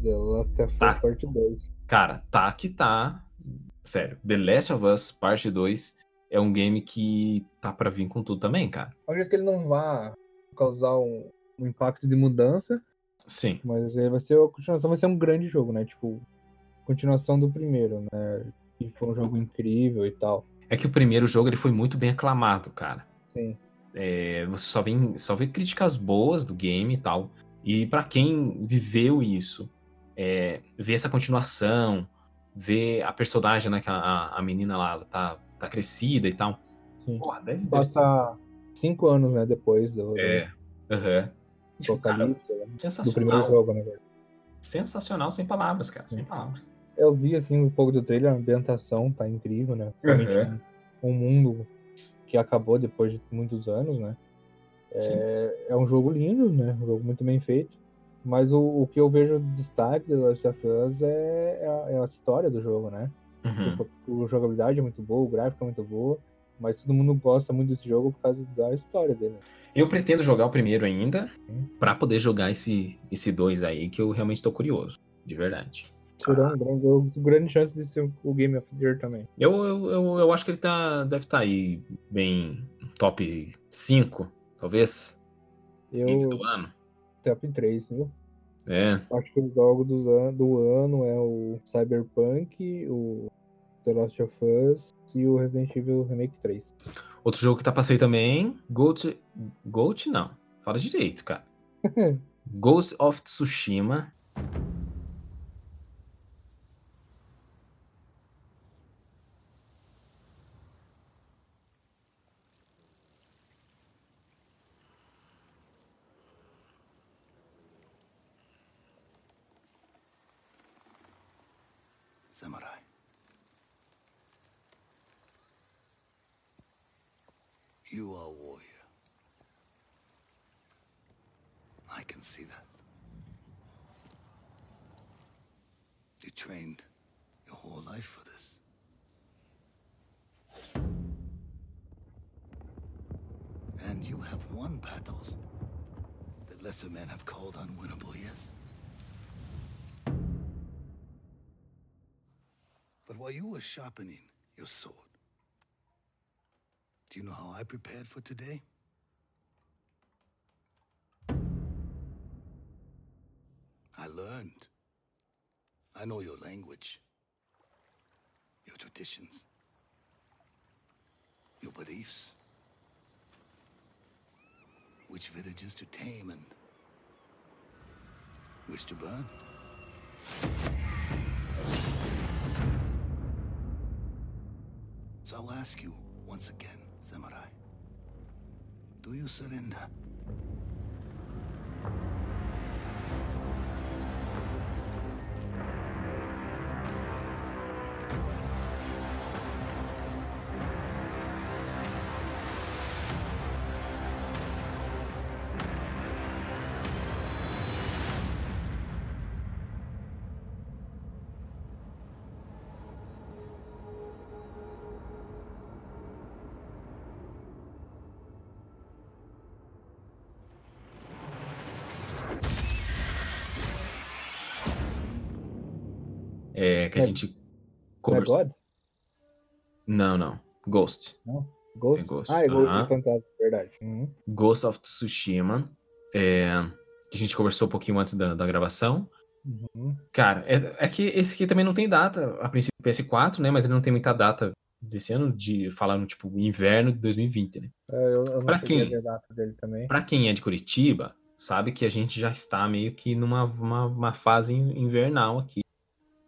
The Last of Us Tá. Part 2. Cara, tá que tá. Sério, The Last of Us Parte 2 é um game que tá pra vir com tudo também, cara. Eu acredito que ele não vai causar um, um impacto de mudança, Sim. mas ele vai ser a continuação, vai ser um grande jogo, né? Tipo, continuação do primeiro, né? que foi um jogo incrível e tal. É que o primeiro jogo ele foi muito bem aclamado, cara. Sim. É, você só, vem, só vê críticas boas do game e tal. E pra quem viveu isso, é, ver essa continuação, ver a personagem, né, que a, a menina lá ela tá, tá crescida e tal. Sim. Porra, deve, deve Passa cinco anos, né, depois do, É. Aham. né, do Sensacional. primeiro jogo, né? Sensacional, sem palavras, cara. Sem palavras. Eu vi, assim, um pouco do trailer, a ambientação tá incrível, né? Uhum. um, um mundo que acabou depois de muitos anos, né? É, é um jogo lindo, né? Um jogo muito bem feito. Mas o, o que eu vejo de destaque do Last of Us é, é a, é a história do jogo, né? Uhum. Tipo, a jogabilidade é muito boa, o gráfico é muito boa, mas todo mundo gosta muito desse jogo por causa da história dele. Eu pretendo jogar o primeiro ainda, pra poder jogar esse esse dois aí, que eu realmente tô curioso. De verdade. Será um grande, grande chance de ser o Game of the Year também. Eu, eu, eu, eu acho que ele tá, deve estar aí bem top 5, talvez. Games Eu do ano. Top 3, viu? É. Acho que o jogo dos an- do ano é o Cyberpunk, o The Last of Us e o Resident Evil Remake 3. Outro jogo que tá passei também, Ghost... Ghost não. Fala direito, cara. Ghost of Tsushima. Sharpening your sword, do you know how I prepared for today? I learned. I know your language, your traditions, your beliefs, which villages to tame and which to burn. I'll ask you once again, Samurai. Do you surrender? É, que a É- gente é conversou. Gods? Não, não. Ghost. Não? Ghost? É Ghost, Ah, é Ghost do Fantasma, verdade. Uhum. Ghost of Tsushima. É, que a gente conversou um pouquinho antes da, da gravação. Uhum. Cara, é, é que esse aqui também não tem data, a princípio PS4, né? Mas ele não tem muita data desse ano, de falando, tipo, inverno de 2020, né? É, eu, eu Pra quem? ver a data dele também. Pra quem é de Curitiba, sabe que a gente já está meio que numa uma, uma fase invernal aqui,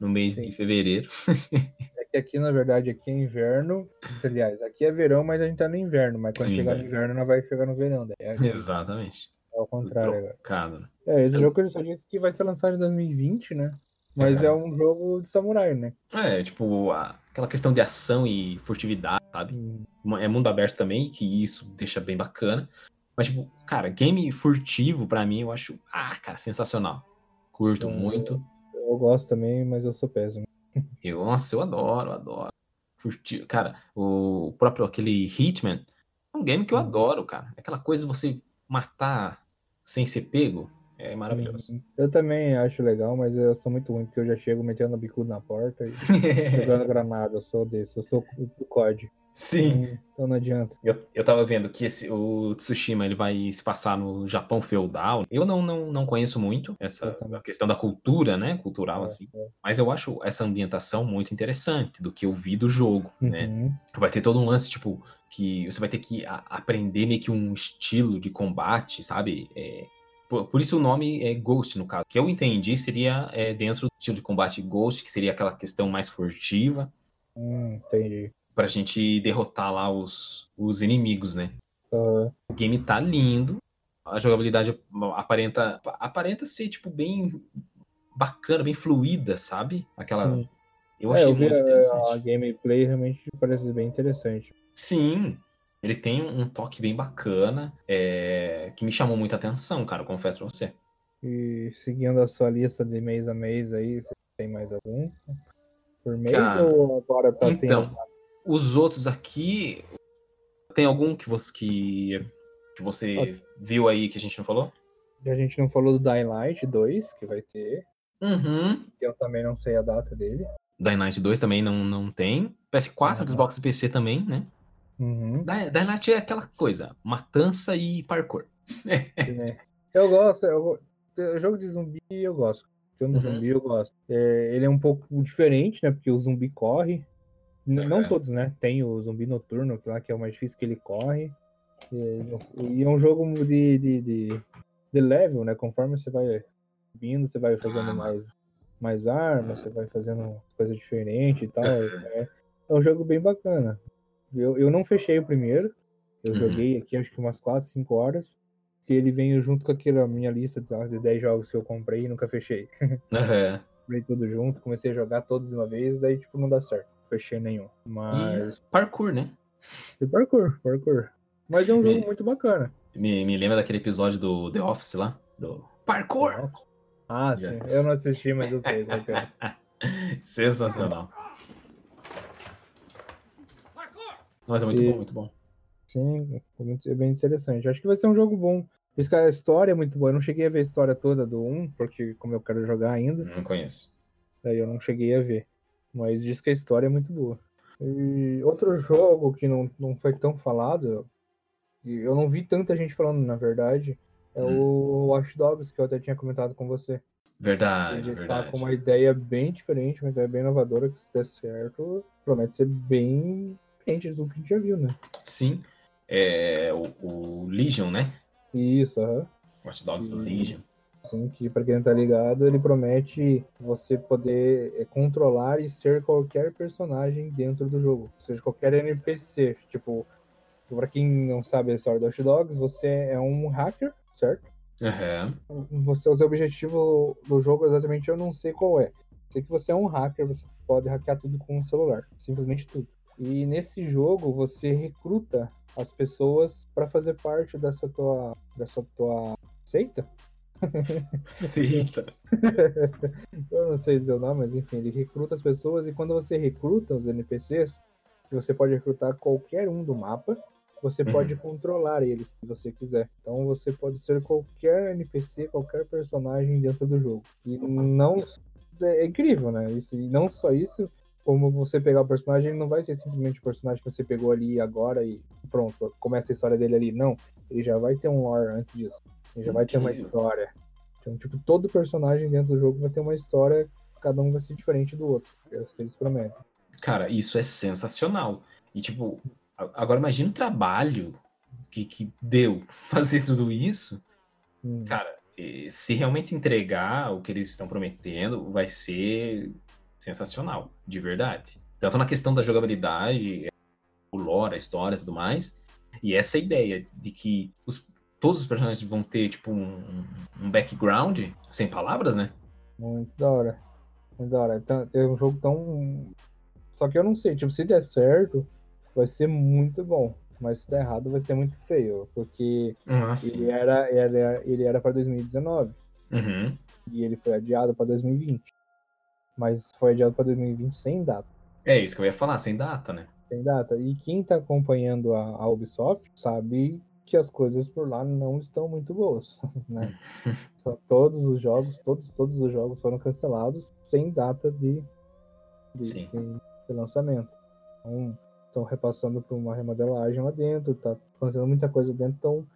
no mês de fevereiro. É que aqui, na verdade, aqui é inverno. Aliás, aqui é verão, mas a gente tá no inverno. Mas quando chegar no Inverno. não vai chegar no verão. Daí é, Exatamente. é ao contrário agora. Trocado, né? É, esse jogo ele só disse que vai ser lançado em 2020, né? Mas é, um jogo de samurai, né? É, tipo, a- aquela questão de ação e furtividade, sabe? Uma- É mundo aberto também, que isso deixa bem bacana. Mas, tipo, cara, game furtivo, pra mim, eu acho, ah, cara, sensacional. Curto É. muito. Eu gosto também, mas eu sou péssimo. Eu, nossa, eu adoro, adoro. Furtivo. Cara, o próprio aquele Hitman é um game que eu adoro, cara. Aquela coisa de você matar sem ser pego é maravilhoso. Eu também acho legal, mas eu sou muito ruim, porque eu já chego metendo a bicuda na porta e jogando granada. Eu sou desse, eu sou do COD. Sim. Então não adianta. Eu, eu tava vendo que esse, o Tsushima ele vai se passar no Japão feudal. Eu não, não, não conheço muito essa questão da cultura, né? Cultural, É, assim. Mas eu acho essa ambientação muito interessante do que eu vi do jogo, né? Uhum. Vai ter todo um lance, tipo, que você vai ter que aprender meio que um estilo de combate, sabe? É, por, por isso o nome é Ghost, no caso. O que eu entendi seria é, dentro do estilo de combate Ghost, que seria aquela questão mais furtiva, Hum, entendi. Pra gente derrotar lá os, os inimigos, né? Aham. O game tá lindo, a jogabilidade aparenta, aparenta ser, tipo, bem bacana, bem fluida, sabe? Aquela. Sim. Eu É, achei vi muito a- interessante. A gameplay realmente parece bem interessante. Sim, ele tem um toque bem bacana, é, que me chamou muita atenção, cara, eu confesso pra você. E seguindo a sua lista de mês a mês aí, você tem mais algum? Por mês Cara, ou agora tá sem Então, os outros aqui, tem algum que você, que, que você viu aí que a gente não falou? A gente não falou do Dying Light 2, que vai ter. Uhum. Que eu também não sei a data dele. Dying Light 2 também não, não tem. PS4, Xbox e PC também, né? Uhum. Dying Light é aquela coisa, matança e parkour. né? Eu gosto, eu, eu- jogo de zumbi eu gosto. Filme de Uhum. zumbi eu gosto. É, ele é um pouco diferente, né? Porque o zumbi corre. N- Não É. todos, né? Tem o zumbi noturno, que lá que é o mais difícil que ele corre. E, e é um jogo de, de, de, de level, né? Conforme você vai subindo, você vai fazendo Ah, mais, mais armas, você vai fazendo coisa diferente e tal. É, é um jogo bem bacana. Eu, eu não fechei o primeiro. Eu Uhum. joguei aqui acho que umas 4, 5 horas. Que ele veio junto com aquela minha lista de de 10 jogos que eu comprei e nunca fechei. Aham. comprei tudo junto, comecei a jogar todos de uma vez, daí tipo não dá certo. Fechei nenhum. Mas. E parkour, né? E parkour, parkour. Mas é um jogo Me- muito bacana. Me, me lembra daquele episódio do The Office lá? Do parkour! Ah, sim. Eu não assisti, mas eu sei. qual que é. Sensacional. Mas é muito E- bom, muito bom. Sim, é muito- é bem interessante. Acho que vai ser um jogo bom. Esse cara, a história é muito boa. Eu não cheguei a ver a história toda do 1, porque como eu quero jogar ainda, Não conheço. daí eu não cheguei a ver. Mas diz que a história é muito boa. E outro jogo que não, não foi tão falado, e eu não vi tanta gente falando, na verdade, é o Watch Dogs, que eu até tinha comentado com você. Verdade, Ele tá verdade. com uma ideia bem diferente, uma ideia bem inovadora, que se der certo, promete ser bem diferente do que a gente já viu, né? Sim. É o, o Legion, né? Isso, aham. Watch Dogs E- Legion. Sim, que pra quem não tá ligado, ele promete você poder é, controlar e ser qualquer personagem dentro do jogo. Ou seja, qualquer NPC. Tipo, pra quem não sabe a história do Watch Dogs, você é um hacker, certo? Aham. Você, o seu objetivo do jogo exatamente eu não sei qual é. Sei que você é um hacker, você pode hackear tudo com o celular. Simplesmente tudo. E nesse jogo você recruta as pessoas pra fazer parte dessa tua, dessa tua seita. Seita. Eu não sei dizer o nome, mas enfim, ele recruta as pessoas e quando você recruta os NPCs, você pode recrutar qualquer um do mapa, você Uhum. pode controlar eles se você quiser. Então você pode ser qualquer NPC, qualquer personagem dentro do jogo. E não é incrível, né? Isso, e não só isso, como você pegar o personagem, ele não vai ser simplesmente o personagem que você pegou ali agora e pronto, começa a história dele ali. Não, ele já vai ter um lore antes disso. Já vai ter uma história. Então, tipo, todo personagem dentro do jogo vai ter uma história, cada um vai ser diferente do outro. É isso que eles prometem. Cara, isso é sensacional. E, tipo, agora imagina o trabalho que, que deu fazer tudo isso. Hum. Cara, se realmente entregar o que eles estão prometendo, vai ser sensacional, de verdade. Tanto na questão da jogabilidade, o lore, a história e tudo mais. E essa ideia de que os- todos os personagens vão ter, tipo, um, um background, sem palavras, né? Muito da hora. Muito da hora. Então, é um jogo tão. Só que eu não sei, tipo, se der certo, vai ser muito bom. Mas se der errado, vai ser muito feio. Porque Ah, sim. ele era, era, ele era pra 2019. Uhum. E ele foi adiado pra 2020. Mas foi adiado pra 2020 sem data. É isso que eu ia falar, sem data, né? Sem data. E quem tá acompanhando a, a Ubisoft sabe que as coisas por lá não estão muito boas, né? Só todos os jogos, todos, todos os jogos foram cancelados sem data de, de, de- de lançamento. Então, estão repassando por uma remodelagem lá dentro, tá acontecendo muita coisa dentro, então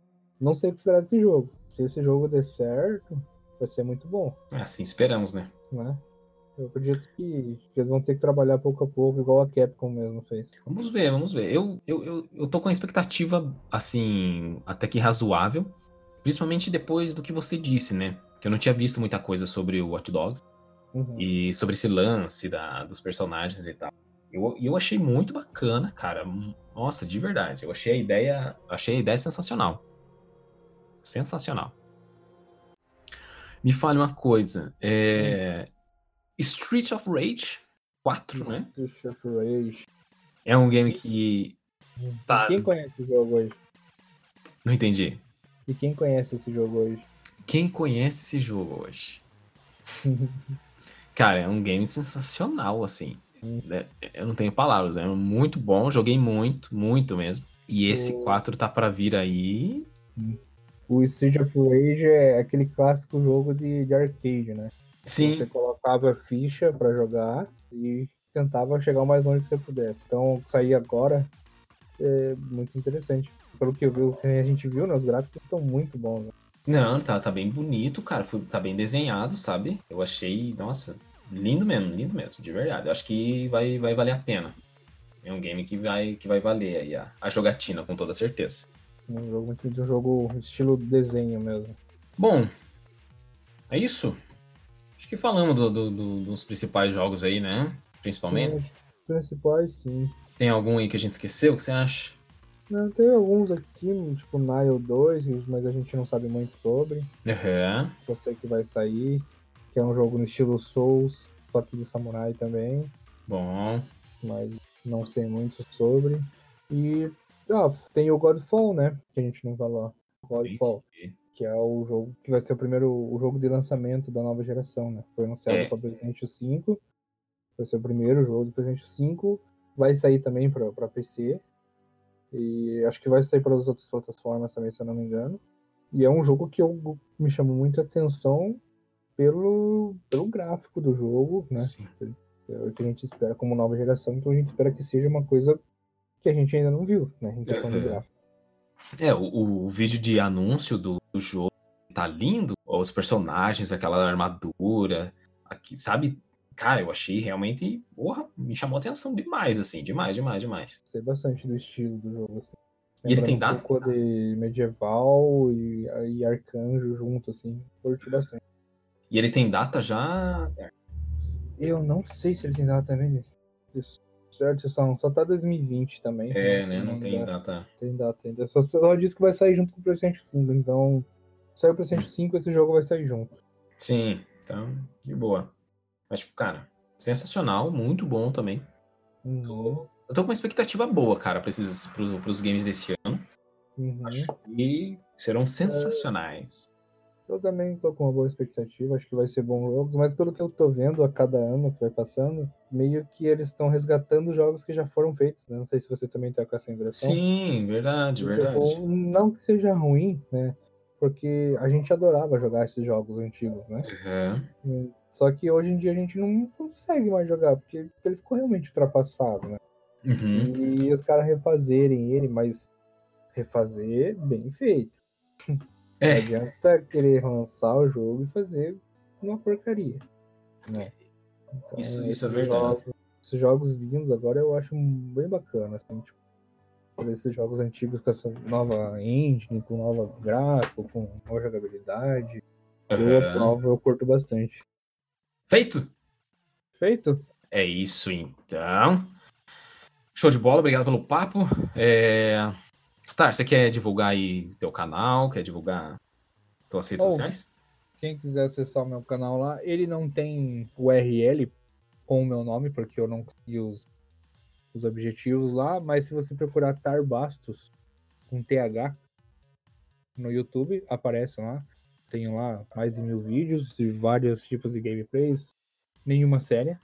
não sei o que esperar desse jogo. Se esse jogo der certo, vai ser muito bom, Assim esperamos, né? né? Eu acredito que, eles vão ter que trabalhar pouco a pouco, igual a Capcom mesmo fez. Vamos ver, vamos ver. Eu, eu, eu, eu tô com a expectativa, assim, até que razoável. Principalmente depois do que você disse, né? Que eu não tinha visto muita coisa sobre o Watch Dogs. Uhum. E sobre esse lance da, dos personagens e tal. Eu, eu achei muito bacana, cara. Nossa, de verdade. Eu achei a ideia. Achei a ideia sensacional. Sensacional. Me fale uma coisa. É... Street of Rage 4, né? Street of Rage. É um game que. Tá. Quem conhece esse jogo hoje? Não entendi. E quem conhece esse jogo hoje? Quem conhece esse jogo hoje? Cara, é um game sensacional, assim. É, Eu não tenho palavras, é muito bom, joguei muito, muito mesmo. E esse O- 4 tá pra vir aí. O Street of Rage é aquele clássico jogo de, de arcade, né? Sim. Você colocava ficha pra jogar e tentava chegar o mais longe que você pudesse. Então, sair agora é muito interessante. Pelo que eu vi, que a gente viu, né, os gráficos estão muito bons. né? Não, tá, tá bem bonito, cara. Foi, tá bem desenhado, sabe? Eu achei, nossa, lindo mesmo, lindo mesmo, de verdade. Eu acho que vai, vai valer a pena. É um game que vai, que vai valer aí a, a jogatina, com toda certeza. Um jogo um jogo estilo desenho mesmo. Bom, é isso. Acho que falamos do- do- do- dos principais jogos aí, né? Principalmente. Sim, principais, sim. Tem algum aí que a gente esqueceu? O que você acha? Não, Tem alguns aqui, tipo Nile 2, mas a gente não sabe muito sobre. Aham. Eu sei que vai sair, que é um jogo no estilo Souls, só que de samurai também, Bom. mas não sei muito sobre. E ah, tem o Godfall, né? Que a gente não falou. Godfall, que é o jogo que vai ser o primeiro o jogo de lançamento da nova geração, né? Foi anunciado É. para PlayStation 5. Vai ser o primeiro jogo do PlayStation 5. Vai sair também para PC. E acho que vai sair para as outras plataformas também, se eu não me engano. E é um jogo que eu, me chama muita atenção pelo, pelo gráfico do jogo, né? É o que a gente espera como nova geração, então a gente espera que seja uma coisa que a gente ainda não viu, né? Em questão do Aham. gráfico. É, o, o vídeo de anúncio do, do jogo tá lindo. Os personagens, aquela armadura. Aqui, sabe? Cara, eu achei realmente. Porra, me chamou a atenção demais, assim. Demais, demais, demais. Gostei bastante do estilo do jogo. Assim. E ele tem data? um pouco de medieval e, e arcanjo junto, assim. Curti bastante. E ele tem data já. Eu não sei se ele tem data também. Isso, certo, só, só tá 2020 também. É, né? Não tem dá- data. Tem data ainda. Só, só disse que vai sair junto com o PlayStation 5. Então, saiu o PlayStation 5, esse jogo vai sair junto. Sim, então, de boa. Mas, tipo, cara, sensacional, muito bom também. Uhum. Eu tô com uma expectativa boa, cara, pra esses, pro, pros games desse ano. Uhum. Acho que serão sensacionais. Eu também tô com uma boa expectativa, acho que vai ser bom jogos, mas pelo que eu tô vendo a cada ano que vai passando, meio que eles estão resgatando jogos que já foram feitos, né? Não sei se você também tá com essa impressão. Sim, verdade, Tipo, verdade. Não que seja ruim, né? Porque a gente adorava jogar esses jogos antigos, né? Aham. Só que hoje em dia a gente não consegue mais jogar, porque ele ficou realmente ultrapassado, né? Uhum. E os caras refazerem ele, mas refazer bem feito. É. Não adianta querer lançar o jogo e fazer uma porcaria. Né? Então, Isso- isso é verdade. Jogos, esses jogos vindos agora eu acho bem bacana, assim, tipo, esses jogos antigos com essa nova engine, com nova gráfico, com nova jogabilidade. Eu Aham. aprovo, eu curto bastante. Feito? Feito? É isso então. Show de bola, obrigado pelo papo. É... Tá, você quer divulgar aí teu canal? Quer divulgar tuas redes Oh, sociais? Quem quiser acessar o meu canal lá, ele não tem URL com o meu nome, porque eu não consegui os, os objetivos lá, mas se você procurar Tar Bastos com TH no YouTube, aparece lá. Tenho lá mais de mil vídeos e vários tipos de gameplays, nenhuma séria.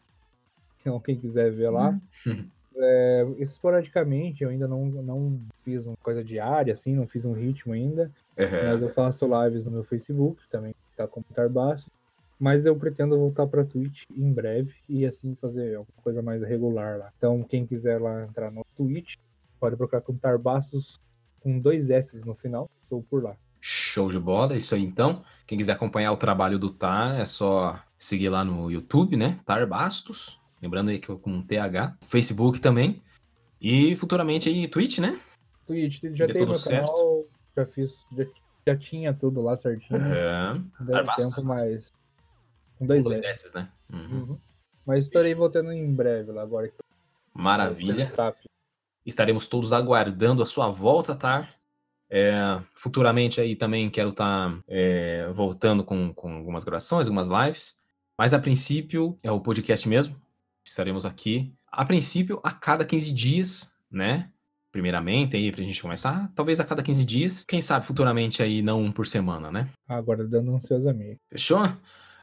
Então, quem quiser ver lá. É, esporadicamente, eu ainda não, não fiz uma coisa diária, assim, não fiz um ritmo ainda. Aham. Mas eu faço lives no meu Facebook, também tá como Tarbaço. Mas eu pretendo voltar pra Twitch em breve e assim fazer alguma coisa mais regular lá. Então, quem quiser lá entrar no Twitch, pode procurar com Tarbastos com dois S no final. Estou por lá. Show de bola, é isso aí então. Quem quiser acompanhar o trabalho do Tar, é só seguir lá no YouTube, né? Tar Bastos. Lembrando aí que eu com TH. Facebook também. E futuramente aí Twitch, né? Twitch, já tem meu certo. canal, já fiz, já, já tinha tudo lá certinho. É. Deu tempo, mas. Com dois, Dois S. Né? Uhum. Uhum. Mas estarei voltando em breve lá agora. Maravilha. Tá, Estaremos todos aguardando a sua volta, Tar. É, futuramente aí também quero estar voltando com, com algumas gravações, algumas lives. Mas a princípio é o podcast mesmo. Estaremos aqui. A princípio, a cada 15 dias, né? Primeiramente, aí, pra gente começar. Talvez a cada 15 dias. Quem sabe futuramente aí não um por semana, né? Agora dando ansiosamente. Fechou?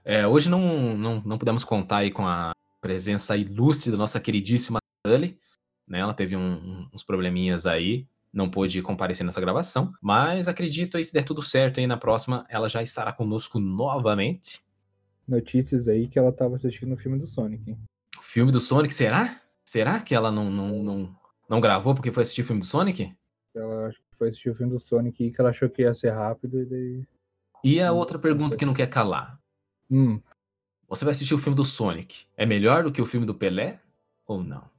É, hoje não, não, não pudemos contar aí com a presença ilustre da nossa queridíssima Sully. Né? Ela teve um- uns probleminhas aí, não pôde comparecer nessa gravação. Mas acredito aí, se der tudo certo aí na próxima, ela já estará conosco novamente. Notícias aí que ela tava assistindo o filme do Sonic. O filme do Sonic, será? Será que ela não, não, não, não gravou porque foi assistir o filme do Sonic? Ela acho que foi assistir o filme do Sonic e que ela achou que ia ser rápido e daí. E a outra pergunta que não quer calar. Hum, Você vai assistir o filme do Sonic. É melhor do que o filme do Pelé? Ou não?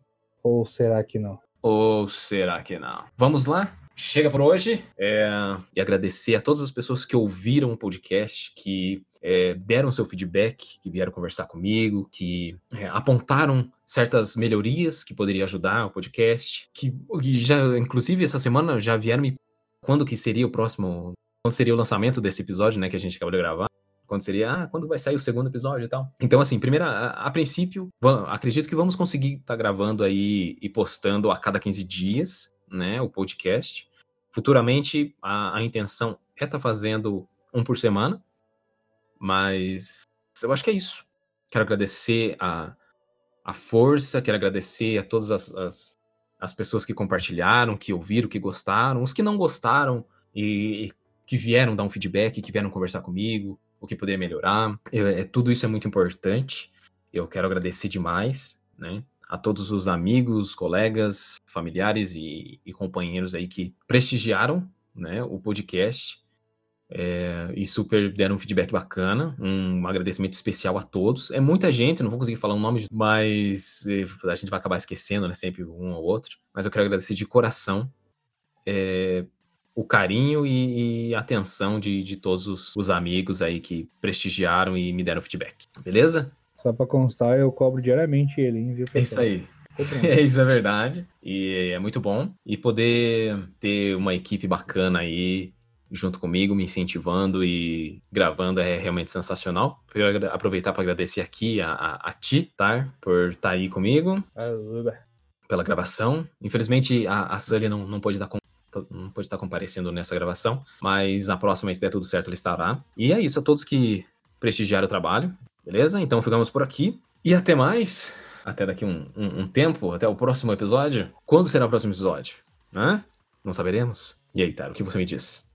ou será que não? Ou será que não? Vamos lá? Chega por hoje. É, e agradecer a todas as pessoas que ouviram o podcast, que é, deram seu feedback, que vieram conversar comigo, que é, apontaram certas melhorias que poderiam ajudar o podcast, que, já, inclusive, essa semana já vieram me quando que seria o próximo, quando seria o lançamento desse episódio, né, que a gente acabou de gravar. Quando seria, ah, quando vai sair o segundo episódio e tal. Então, assim, primeira, a, a princípio, va- acredito que vamos conseguir estar gravando aí e postando a cada 15 dias, né, o podcast. Futuramente, a, a intenção é estar fazendo um por semana, mas eu acho que é isso. Quero agradecer a, a força, quero agradecer a todas as, as, as pessoas que compartilharam, que ouviram, que gostaram, os que não gostaram e, e que vieram dar um feedback, que vieram conversar comigo, o que poderia melhorar. Eu- é, tudo isso é muito importante. Eu quero agradecer demais, né? A todos os amigos, colegas, familiares e, e companheiros aí que prestigiaram, né, o podcast é, e super deram um feedback bacana. Um agradecimento especial a todos. É muita gente, não vou conseguir falar o nome, de- mas eh, a gente vai acabar esquecendo, né? Sempre um ou outro. Mas eu quero agradecer de coração é, o carinho e, e atenção de, de todos os, os amigos aí que prestigiaram e me deram feedback. Beleza? Só pra constar, eu cobro diariamente ele, hein, viu? É isso aí. É, isso é verdade. E é muito bom. E poder ter uma equipe bacana aí junto comigo, me incentivando e gravando é realmente sensacional. Quero aproveitar para agradecer aqui a, a, a ti, Tar, por estar aí comigo, Aluba. pela gravação. Infelizmente, a, a Sully não, não pôde estar com- não pôde estar comparecendo nessa gravação, mas na próxima, se der tudo certo, ela estará. E é isso, a todos que prestigiaram o trabalho, beleza? Então ficamos por aqui. E até mais. Até daqui um, um, um tempo, até o próximo episódio. Quando será o próximo episódio? Hã? Não saberemos? E aí, Taro, o que você me diz?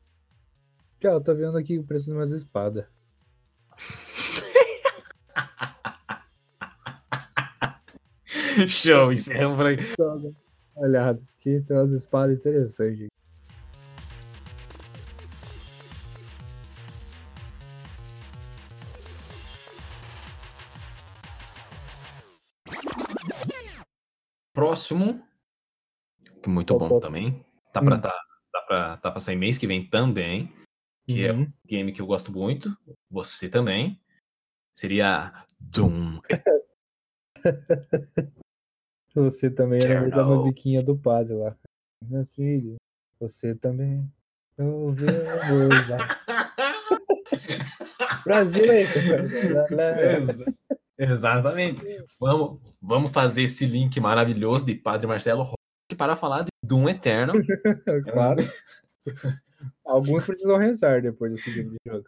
Tchau, tô vendo aqui o preço de umas espadas. Show, encerramos por aí. Olha, aqui tem umas espadas interessantes. Próximo, que muito Opa. bom também. Tá pra, Hum. tá, tá, pra, tá pra sair mês que vem também. Que é Uhum. um game que eu gosto muito. Você também. Seria Doom. Você também era da musiquinha do padre lá. Meus filhos, você também. Ouvimos lá. Brasil, hein? Exa- Exatamente. Vamos, vamos fazer esse link maravilhoso de Padre Marcelo Rossi para falar de Doom Eternal. claro. Alguns precisam rezar depois desse de jogo.